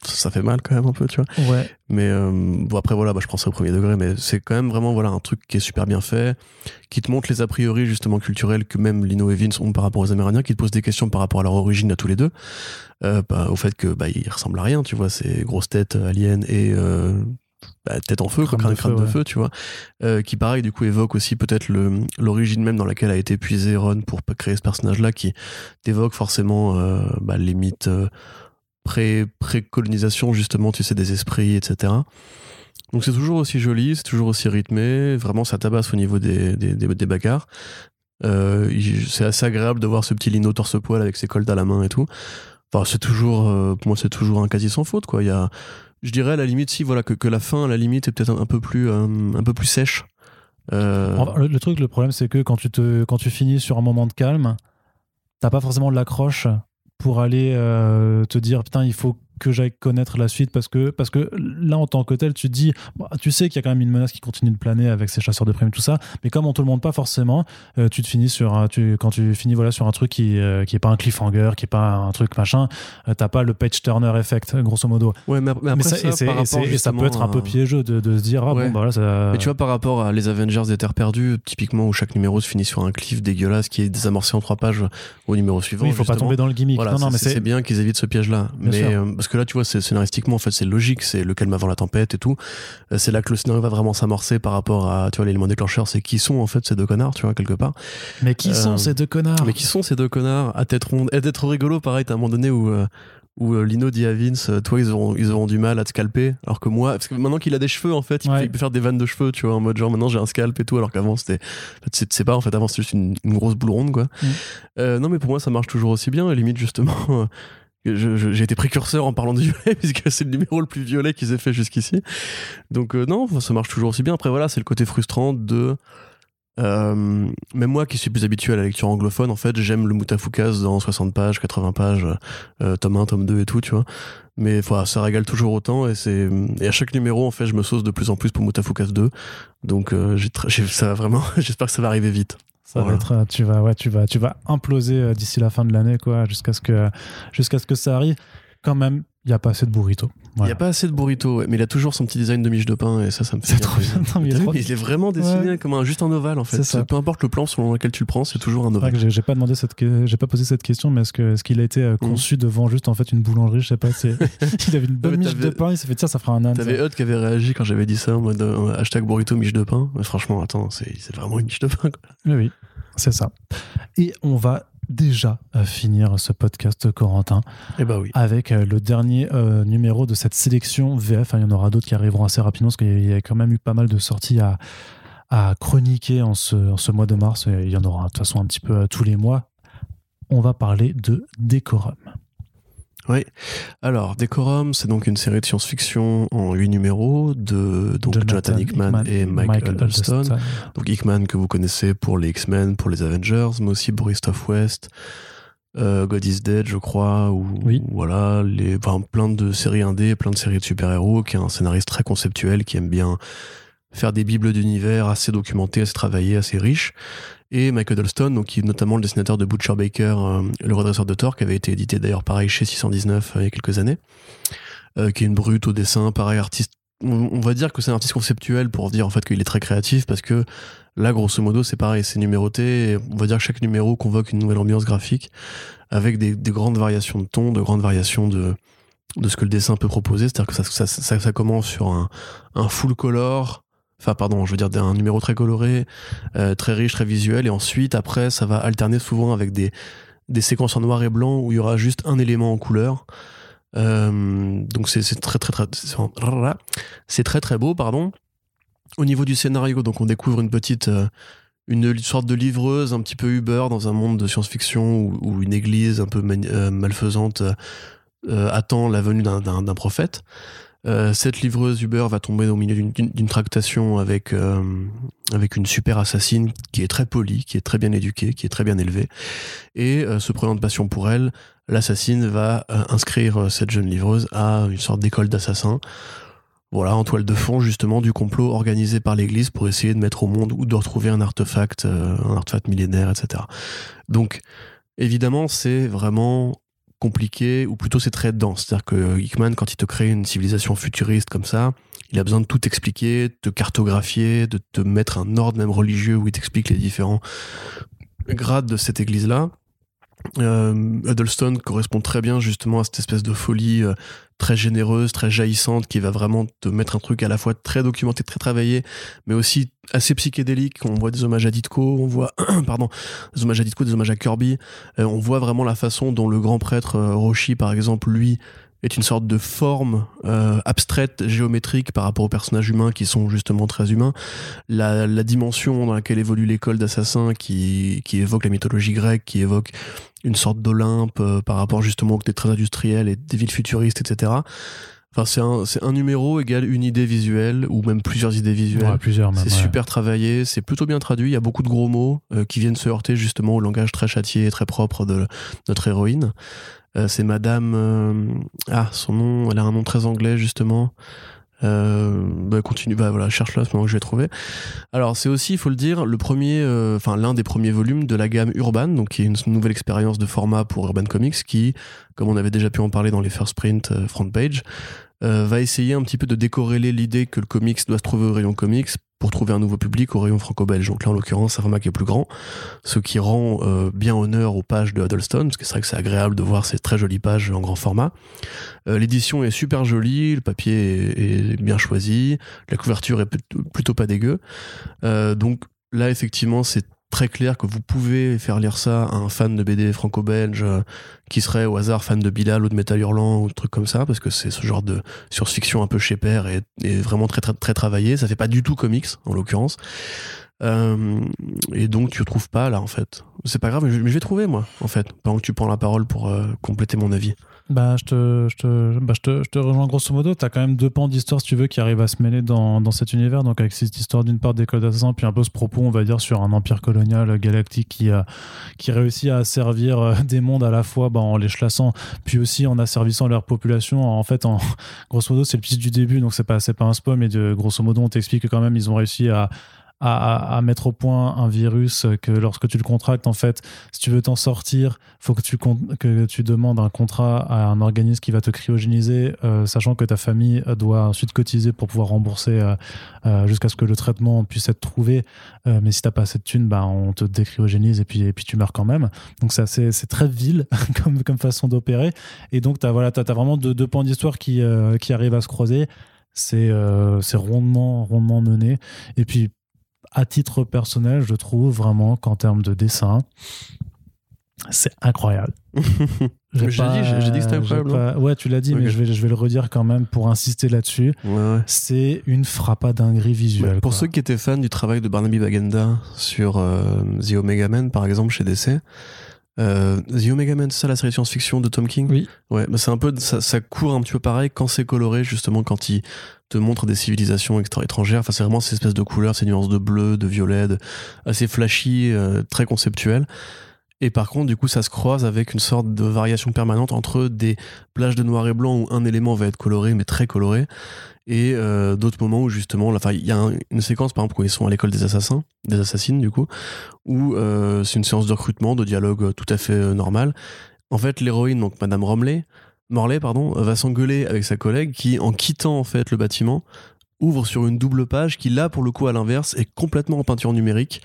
Speaker 2: ça fait mal quand même un peu, tu vois.
Speaker 1: Ouais.
Speaker 2: Mais euh, bon, après, voilà, bah, je prends ça au premier degré, mais c'est quand même vraiment voilà, un truc qui est super bien fait, qui te montre les a priori justement culturels que même Lino et Vince ont par rapport aux Amérindiens, qui te pose des questions par rapport à leur origine à tous les deux, euh, bah, au fait que bah, ils ressemblent à rien, tu vois, c'est grosse tête alien et euh, bah, tête en feu, crâne, de, crâne de feu, tu vois, euh, qui pareil du coup évoque aussi peut-être l'origine même dans laquelle a été puisé Ron pour créer ce personnage-là, qui t'évoque forcément euh, bah, les mythes pré-colonisation, justement, tu sais, des esprits, etc. Donc c'est toujours aussi joli, c'est toujours aussi rythmé, vraiment ça tabasse au niveau des, des, des, bagarres. Euh, c'est assez agréable de voir ce petit lino torse-poil avec ses coldes à la main et tout. Enfin, c'est toujours, euh, pour moi, c'est toujours un quasi sans faute, quoi. Il y a, je dirais à la limite, si, voilà, que, que la fin, à la limite, est peut-être un, peu plus, euh, un peu plus sèche.
Speaker 1: Le, le, truc, le problème, c'est que quand tu, te, quand tu finis sur un moment de calme, t'as pas forcément de l'accroche pour aller euh, te dire putain il faut que j'aille connaître la suite parce que parce que là en tant que tel tu dis bah, tu sais qu'il y a quand même une menace qui continue de planer avec ces chasseurs de primes tout ça mais comme on te le montre pas forcément euh, tu te finis sur un, tu, quand tu finis voilà sur un truc qui euh, qui est pas un cliffhanger qui est pas un truc machin euh, t'as pas le page turner effect grosso modo.
Speaker 2: Ouais mais, après ça,
Speaker 1: et, ça peut être un peu piégeux de, de se dire ah bon bah ça
Speaker 2: mais tu vois par rapport à les Avengers des Terres perdues typiquement où chaque numéro se finit sur un cliff dégueulasse qui est désamorcé en trois pages au numéro suivant
Speaker 1: il faut pas tomber dans le gimmick. Non, non, mais
Speaker 2: c'est bien qu'ils évitent ce piège là mais parce que là tu vois c'est scénaristiquement en fait c'est logique c'est le calme avant la tempête et tout. Euh, c'est là que le scénario va vraiment s'amorcer par rapport à tu vois l'élément déclencheur c'est qui sont en fait ces deux connards tu vois quelque part.
Speaker 1: Mais qui sont euh, ces deux connards?
Speaker 2: mais qui sont ces deux connards? À tête ronde. Et d'être rigolo pareil à un moment donné où euh, où Lino dit à Vince, toi ils auront, ils auront du mal à te scalper, alors que moi, parce que maintenant qu'il a des cheveux en fait, il, peut faire des vannes de cheveux, tu vois, en mode genre maintenant j'ai un scalp et tout, alors qu'avant c'était, c'est pas en fait, avant c'était juste une, grosse boule ronde quoi. Mm. non mais pour moi ça marche toujours aussi bien, limite justement, [LAUGHS] j'ai été précurseur en parlant de violet [LAUGHS] puisque c'est le numéro le plus violet qu'ils aient fait jusqu'ici. Donc euh, non, ça marche toujours aussi bien. Après voilà, c'est le côté frustrant de euh, même moi qui suis plus habitué à la lecture anglophone, en fait, j'aime le Moutafoukaz dans 60 pages, 80 pages, euh, tome 1, tome 2 et tout, tu vois. Mais voilà, ça régale toujours autant et c'est et à chaque numéro en fait, je me sauce de plus en plus pour Moutafoukaz 2. Donc ça va vraiment [LAUGHS] j'espère que ça va arriver vite.
Speaker 1: Ça va être, euh, tu vas, ouais, tu vas, tu vas imploser euh, d'ici la fin de l'année, quoi, jusqu'à ce que, jusqu'à ce que ça arrive. Quand même, il n'y a pas assez de burrito.
Speaker 2: Il n'y a pas assez de burrito, mais il a toujours son petit design de miche de pain et ça, ça me fait.
Speaker 1: trop bien.
Speaker 2: il, est vraiment dessiné comme un, juste un ovale en fait. Peu importe le plan selon lequel tu le prends, c'est toujours un ovale.
Speaker 1: J'ai pas demandé cette, j'ai pas posé cette question, mais est-ce que, est-ce qu'il a été euh, mmh. conçu devant juste en fait une boulangerie, je sais pas. [LAUGHS] [LAUGHS] il avait une bonne miche de pain, il s'est fait tiens, ça fera un âne.
Speaker 2: T'avais Hud qui avait réagi quand j'avais dit ça en mode hashtag burrito miche de pain. Mais franchement, attends, c'est vraiment une miche de pain. Quoi.
Speaker 1: Oui, oui. C'est ça. Et on va déjà euh, finir ce podcast Corentin
Speaker 2: eh ben oui.
Speaker 1: avec euh, le dernier euh, numéro de cette sélection VF. Il y en aura d'autres qui arriveront assez rapidement parce qu'il y a quand même eu pas mal de sorties à, à chroniquer en ce, en ce mois de mars. Il y en aura de toute façon un petit peu tous les mois. On va parler de décorum.
Speaker 2: Oui. Alors, Decorum, c'est donc une série de science-fiction en huit numéros de donc Jonathan, Hickman, et Mike, Huddleston. Donc Hickman que vous connaissez pour les X-Men, pour les Avengers, mais aussi Boris West, God is Dead, je crois, ou voilà, les, plein de séries indé, plein de séries de super-héros, qui est un scénariste très conceptuel, qui aime bien faire des bibles d'univers assez documentés, assez travaillés, assez riches. Et Michael Dolston, donc, qui est notamment le dessinateur de Butcher Baker, le redresseur de Thor, qui avait été édité d'ailleurs pareil chez 619 il y a quelques années, qui est une brute au dessin, pareil artiste. On, va dire que c'est un artiste conceptuel pour dire en fait qu'il est très créatif parce que là grosso modo c'est pareil c'est numéroté on va dire que chaque numéro convoque une nouvelle ambiance graphique avec des, grandes variations de ton de grandes variations de de ce que le dessin peut proposer. C'est à dire que ça, ça, commence sur un, full color enfin pardon je veux dire un numéro très coloré euh, très riche très visuel et ensuite après ça va alterner souvent avec des des séquences en noir et blanc où il y aura juste un élément en couleur euh, donc c'est très très très c'est très très beau pardon. Au niveau du scénario, donc on découvre une petite euh, une sorte de livreuse un petit peu Uber dans un monde de science-fiction où, une église un peu malfaisante attend la venue d'un prophète. Cette livreuse Uber va tomber au milieu d'une tractation avec avec une super assassine qui est très polie, qui est très bien éduquée, qui est très bien élevée, et se prenant de passion pour elle, l'assassine va euh, inscrire euh, cette jeune livreuse à une sorte d'école d'assassins. Voilà, en toile de fond justement du complot organisé par l'Église pour essayer de mettre au monde ou de retrouver un artefact, euh, un artefact millénaire, etc. Donc, évidemment, c'est vraiment compliqué, ou plutôt c'est très dense. C'est-à-dire que Hickman, quand il te crée une civilisation futuriste comme ça, il a besoin de tout expliquer, de te cartographier, de te mettre un ordre même religieux où il t'explique les différents grades de cette église-là. Euh, Huddleston correspond très bien justement à cette espèce de folie euh, très généreuse, très jaillissante, qui va vraiment te mettre un truc à la fois très documenté, très travaillé, mais aussi assez psychédélique. On voit des hommages à Ditko, on voit, [CLEARS THROAT] pardon, des hommages à Ditko, des hommages à Kirby. Euh, on voit vraiment la façon dont le grand prêtre Roshi, par exemple, lui, est une sorte de forme euh, abstraite, géométrique par rapport aux personnages humains qui sont justement très humains. La, dimension dans laquelle évolue l'école d'assassins qui, qui évoque la mythologie grecque, qui évoque une sorte d'Olympe euh, par rapport justement aux des traits industriels et des villes futuristes, etc. Enfin, c'est un, c'est un numéro égale une idée visuelle ou même plusieurs idées visuelles.
Speaker 1: plusieurs
Speaker 2: C'est super travaillé, c'est plutôt bien traduit. Il y a beaucoup de gros mots euh, qui viennent se heurter justement au langage très châtié et très propre de notre héroïne. Euh, c'est Madame. ah, son nom, elle a un nom très anglais justement. Euh, bah bah à ce moment que je vais trouver. Alors c'est aussi, il faut le dire, euh, l'un des premiers volumes de la gamme Urban, donc qui est une nouvelle expérience de format pour Urban Comics, qui, comme on avait déjà pu en parler dans les first print euh, front page, va essayer un petit peu de décorréler l'idée que le comics doit se trouver au rayon comics pour trouver un nouveau public au rayon franco-belge. Donc là, en l'occurrence, un format qui est plus grand, ce qui rend euh, bien honneur aux pages de Huddleston, parce que c'est vrai que c'est agréable de voir ces très jolies pages en grand format. Euh, l'édition est super jolie, le papier est, bien choisi, la couverture est plutôt pas dégueu. donc là, effectivement, c'est très clair que vous pouvez faire lire ça à un fan de BD franco-belge euh, qui serait au hasard fan de Bilal ou de Metal Hurlant ou de trucs comme ça, parce que c'est ce genre de science-fiction un peu chez père et, vraiment très, très, très travaillé. Ça fait pas du tout comics, en l'occurrence. Euh, et donc tu trouves pas là en fait. C'est pas grave, mais je, vais trouver moi en fait, pendant que tu prends la parole pour euh, compléter mon avis.
Speaker 1: Bah, je te, je te, bah, je te, je te rejoins grosso modo. Tu as quand même deux pans d'histoire, si tu veux, qui arrivent à se mêler dans, dans cet univers. Donc, avec cette histoire d'une part d'école d'assassins, puis un peu ce propos, on va dire, sur un empire colonial galactique qui, a, qui réussit à servir euh, des mondes à la fois bah, en les chlassant, puis aussi en asservissant leur population. En fait, en, grosso modo, c'est le pitch du début, donc c'est pas, pas un spoil, mais de, grosso modo, on t'explique que quand même, ils ont réussi à à, mettre au point un virus que lorsque tu le contractes, en fait, si tu veux t'en sortir, faut que tu, que tu demandes un contrat à un organisme qui va te cryogéniser, euh, sachant que ta famille doit ensuite cotiser pour pouvoir rembourser euh, euh, jusqu'à ce que le traitement puisse être trouvé. mais si t'as pas assez de thunes, bah, on te décryogénise et puis, et puis tu meurs quand même. Donc c'est, c'est très vil [LAUGHS] comme, comme façon d'opérer. Et donc tu as, voilà, as, vraiment deux, pans d'histoire qui, qui arrivent à se croiser c'est c'est rondement rondement mené et puis à titre personnel, je trouve vraiment qu'en termes de dessin, c'est incroyable. [LAUGHS]
Speaker 2: j'ai dit, que c'était incroyable.
Speaker 1: Ouais, tu l'as dit, mais je vais, je vais le redire quand même pour insister là-dessus. C'est une frappadinguerie visuelle.
Speaker 2: pour ceux qui étaient fans du travail de Barnaby Bagenda sur euh, The Omega Man, par exemple, chez DC, euh, The Omega Man, c'est ça la série science-fiction de Tom King
Speaker 1: Oui.
Speaker 2: Ouais, mais c'est un peu, ça, ça, court un petit peu pareil quand c'est coloré, justement, quand il te montre des civilisations extra étrangères. Enfin, c'est vraiment ces espèces de couleurs, ces nuances de bleu, de violet, assez flashy, euh, très conceptuelles. Et par contre, du coup, ça se croise avec une sorte de variation permanente entre des plages de noir et blanc où un élément va être coloré, mais très coloré, et euh, d'autres moments où justement, il y a une séquence, par exemple, où ils sont à l'école des assassins, des assassines, du coup, où euh, c'est une séance de recrutement, de dialogue tout à fait euh, normal. En fait, l'héroïne, donc Madame Romley, Morley, pardon, va s'engueuler avec sa collègue qui, en quittant en fait le bâtiment, ouvre sur une double page qui là pour le coup à l'inverse est complètement en peinture numérique.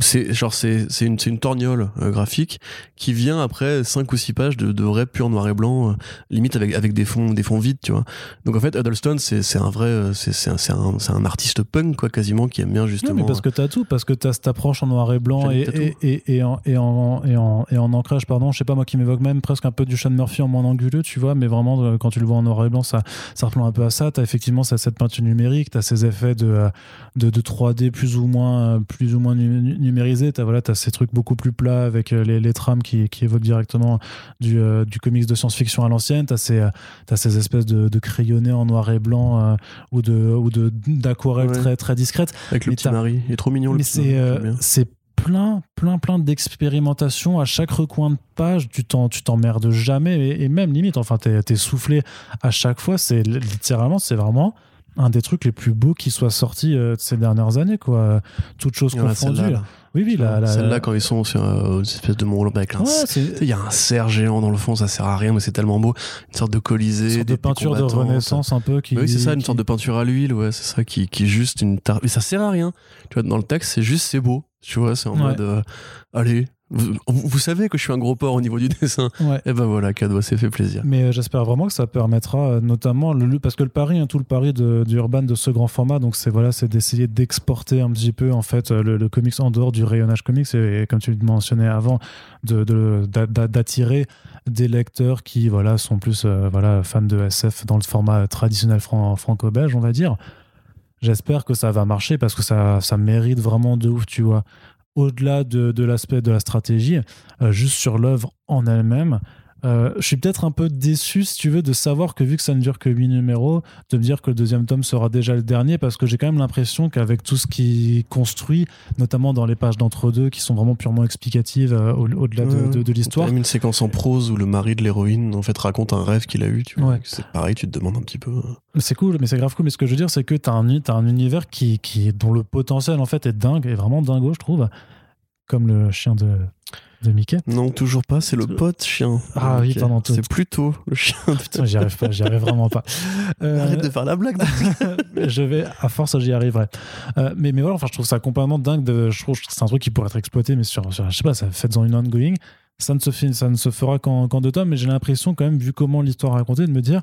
Speaker 2: C'est genre c'est c'est une c'est une torgnole euh, graphique qui vient après 5 ou 6 pages de, de vrai pur noir et blanc euh, limite avec avec des fonds des fonds vides tu vois. Donc en fait Huddleston c'est c'est un vrai euh, c'est c'est un, un, un artiste punk quoi quasiment qui aime bien justement
Speaker 1: mais parce que t'as tout parce que t'as cette approche en noir et blanc et et, et, et, en, et, en, et, en, et en ancrage pardon. Je sais pas moi qui m'évoque même presque un peu du Sean Murphy en moins anguleux tu vois mais vraiment quand tu le vois en noir et blanc ça ça ressemble un peu à ça. T'as effectivement cette peinture numérique, tu as ces effets de, de, de, 3D plus ou moins, plus ou moins numérisés, tu as, voilà, as ces trucs beaucoup plus plats avec euh, les, les trames qui, qui, évoquent directement du, euh, du comics de science-fiction à l'ancienne, tu as, ces, as ces espèces de, de crayonnés en noir et blanc euh, ou de ou d'aquarelles très, très discrètes.
Speaker 2: Avec le petit mari, il est trop mignon.
Speaker 1: Mais c'est plein, plein, plein d'expérimentations à chaque recoin de page. Tu t'emmerdes jamais et, même limite, enfin, t'es es soufflé à chaque fois. C'est littéralement, c'est vraiment un des trucs les plus beaux qui soit sorti euh, ces dernières années, quoi. Toutes choses confondues. Oui, oui, là.
Speaker 2: Celle-là, quand ils sont sur euh, une espèce de mont avec un. Il y a un cerf géant dans le fond, ça sert à rien, mais c'est tellement beau. Une sorte de colisée. Une sorte
Speaker 1: de peinture de renaissance un peu. Qui,
Speaker 2: oui, c'est ça, une sorte de peinture à l'huile, ouais, c'est ça, qui, qui juste une. Mais ça sert à rien. Tu vois, dans le texte, c'est juste, c'est beau. Tu vois, c'est en mode. Euh, allez, vous, savez que je suis un gros porc au niveau du [LAUGHS] dessin. Et eh ben voilà, cadeau, c'est fait plaisir.
Speaker 1: Mais euh, j'espère vraiment que ça permettra, euh, notamment, le, parce que le pari, hein, tout le pari de, du Urban de ce grand format, donc c'est voilà, c'est d'essayer d'exporter un petit peu en fait euh, le, comics en dehors du rayonnage comics et, comme tu le mentionnais avant, d'attirer de, des lecteurs qui voilà sont plus voilà fans de SF dans le format traditionnel franco-belge, on va dire. J'espère que ça va marcher parce que ça, ça mérite vraiment de ouf, tu vois au-delà de, l'aspect de la stratégie, euh, juste sur l'œuvre en elle-même. Euh, je suis peut-être un peu déçu, si tu veux, de savoir que vu que ça ne dure que 8 numéros, de me dire que le deuxième tome sera déjà le dernier, parce que j'ai quand même l'impression qu'avec tout ce qui construit, notamment dans les pages d'entre-deux, qui sont vraiment purement explicatives euh, au-delà de, de, l'histoire.
Speaker 2: même une séquence en prose où le mari de l'héroïne, en fait, raconte un rêve qu'il a eu, tu vois. C'est pareil, tu te demandes un petit peu.
Speaker 1: C'est cool, mais c'est grave cool. Mais ce que je veux dire, c'est que tu as, as, un univers qui, qui, dont le potentiel, en fait, est dingue, est vraiment dingo, je trouve. Comme le chien de, de Mickey?
Speaker 2: Non, toujours pas, c'est le pote chien.
Speaker 1: Ah oui, pendant tout.
Speaker 2: C'est plutôt le chien.
Speaker 1: Putain, j'y arrive pas, j'y arrive vraiment pas.
Speaker 2: Euh, [LAUGHS] Arrête de faire la blague. [LAUGHS]
Speaker 1: je vais, à force, j'y arriverai. Euh, mais, mais voilà, enfin, je trouve ça complètement dingue. De, je trouve que c'est un truc qui pourrait être exploité, mais sur, je sais pas, ça fait dans une ongoing. Ça ne se, ça ne se fera qu'en deux tomes, mais j'ai l'impression, quand même, vu comment l'histoire est racontée, de me dire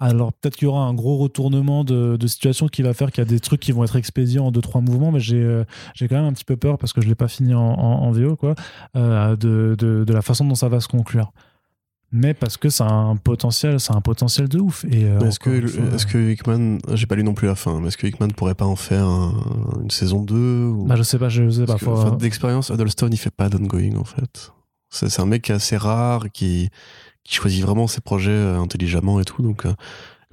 Speaker 1: alors peut-être qu'il y aura un gros retournement de, situation qui va faire qu'il y a des trucs qui vont être expédiés en deux trois mouvements, mais j'ai euh, j'ai quand même un petit peu peur parce que je l'ai pas fini en, en, VO quoi, euh, de, de, la façon dont ça va se conclure. Mais parce que ça a un potentiel, c'est un potentiel de ouf. Et
Speaker 2: euh, est-ce que est-ce que Hickman, j'ai pas lu non plus la fin, mais est-ce que Hickman pourrait pas en faire une saison 2 ou...
Speaker 1: Bah je sais pas, je sais pas.
Speaker 2: Que, d'expérience, Huddleston il fait pas d'ongoing en fait. C'est un mec assez rare qui qui choisit vraiment ses projets euh, intelligemment et tout. Donc, euh,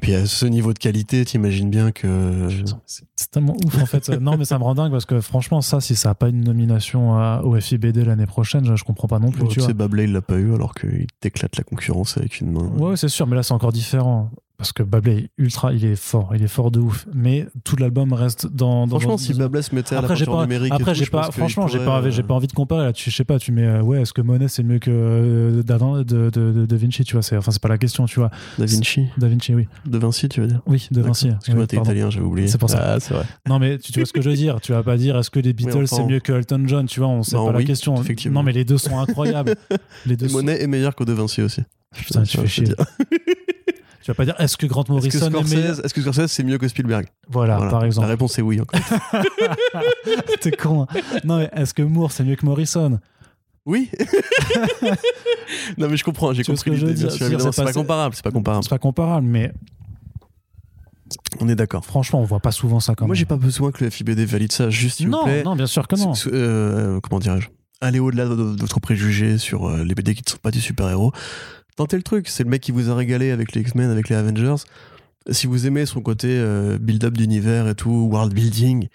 Speaker 2: puis à ce niveau de qualité, t'imagines bien que.
Speaker 1: C'est tellement ouf en fait. [LAUGHS] non, mais ça me rend dingue parce que franchement, ça, si ça n'a pas une nomination au FIBD l'année prochaine, je, je, comprends pas non plus. tu sais,
Speaker 2: Bablé, il l'a pas eu alors qu'il t'éclate la concurrence avec une main.
Speaker 1: Ouais, c'est sûr, mais là, c'est encore différent parce que Bablé ultra il est fort il est fort de ouf. Mais tout l'album reste dans,
Speaker 2: dans franchement si Bablé se mettait à
Speaker 1: après,
Speaker 2: la peinture numérique
Speaker 1: après j'ai pas franchement j'ai pas j'ai pas envie de comparer là tu je sais pas tu mets euh, ouais est-ce que Monet c'est mieux que euh, de, de, de, de, Vinci tu vois c'est enfin c'est pas la question tu vois.
Speaker 2: Da Vinci.
Speaker 1: Da Vinci oui.
Speaker 2: De Vinci tu veux dire
Speaker 1: oui De Vinci
Speaker 2: parce que moi t'es italien j'avais oublié.
Speaker 1: C'est pour ça.
Speaker 2: Ah, c'est vrai. [LAUGHS]
Speaker 1: Non mais tu, vois ce que je veux dire. Tu vas pas dire est-ce que les Beatles c'est mieux que Elton John tu vois on sait pas la question. non mais les deux sont incroyables. [LAUGHS]
Speaker 2: Les deux Monet est meilleur que De Vinci aussi.
Speaker 1: Putain tu fais chier [LAUGHS] tu vas pas dire est-ce que Grant Morrison est,
Speaker 2: -ce est, que Scorsese c'est mieux que Spielberg?
Speaker 1: Voilà, par exemple.
Speaker 2: La réponse est oui. [LAUGHS]
Speaker 1: T'es con. Hein. Non mais est-ce que Moore c'est mieux que Morrison?
Speaker 2: Oui. [LAUGHS] non mais je comprends, j'ai compris l'idée. C'est pas, comparable, c'est pas comparable.
Speaker 1: C'est pas comparable, mais
Speaker 2: on est d'accord.
Speaker 1: Franchement, on voit pas souvent ça quand
Speaker 2: Moi, j'ai pas besoin que le FIBD valide ça, juste s'il vous plaît.
Speaker 1: Non, bien sûr que non.
Speaker 2: Euh, comment dirais-je? Aller au-delà de votre préjugé sur euh, les BD qui ne sont pas des super-héros tentez le truc. C'est le mec qui vous a régalé avec les X-Men, avec les Avengers. si vous aimez son côté euh, build-up d'univers et tout, world building,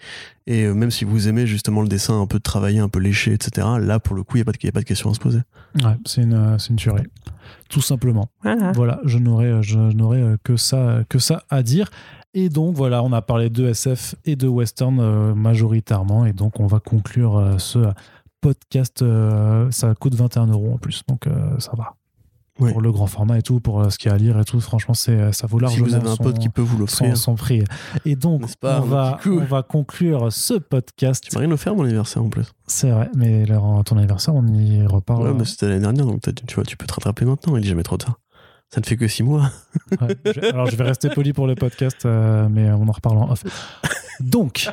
Speaker 2: et euh, même si vous aimez justement le dessin un peu travaillé, un peu léché, etc., là, pour le coup, il n'y a, pas de, a pas de question à se poser.
Speaker 1: Ouais, c'est une, euh, une tuerie. Tout simplement. Voilà, je n'aurais, je n'aurais que, ça, que ça à dire. Et donc, voilà, on a parlé de SF et de western majoritairement. Et donc, on va conclure ce podcast. ça coûte 21 euros en plus, donc ça va pour le grand format et tout, pour euh, ce qu'il y a à lire et tout. Franchement, c'est euh, ça vaut largement.
Speaker 2: Si vous avez un pote qui peut vous l'offrir,
Speaker 1: son, prix. Et donc, on va on va conclure ce podcast.
Speaker 2: Tu m'as rien offert mon anniversaire en plus.
Speaker 1: C'est vrai, mais ton anniversaire, on y reparle.
Speaker 2: Ouais, mais c'était l'année dernière, donc tu vois, tu peux te rattraper maintenant. Il est jamais trop tard. Ça ne fait que six mois.
Speaker 1: alors, je vais rester poli pour le podcast, euh, mais on en reparle en off. [LAUGHS] Donc,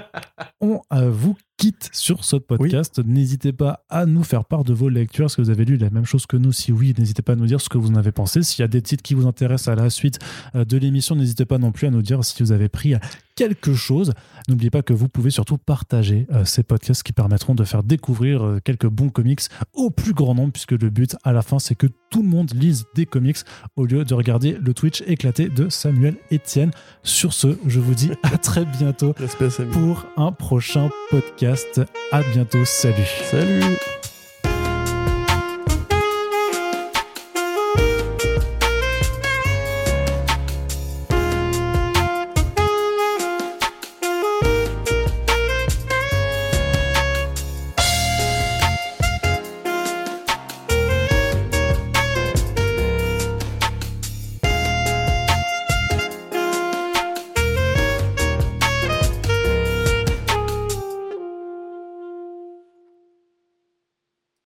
Speaker 1: on vous quitte sur ce podcast. N'hésitez pas à nous faire part de vos lectures. Est-ce que vous avez lu la même chose que nous? Si oui, n'hésitez pas à nous dire ce que vous en avez pensé. S'il y a des titres qui vous intéressent à la suite euh, de l'émission, n'hésitez pas non plus à nous dire si vous avez pris quelque chose. N'oubliez pas que vous pouvez surtout partager euh, ces podcasts qui permettront de faire découvrir euh, quelques bons comics au plus grand nombre, puisque le but à la fin, c'est que tout le monde lise des comics au lieu de regarder le Twitch éclaté de Samuel Etienne. Sur ce, je vous dis à très bientôt pour un prochain podcast. À bientôt. Salut.
Speaker 2: Salut.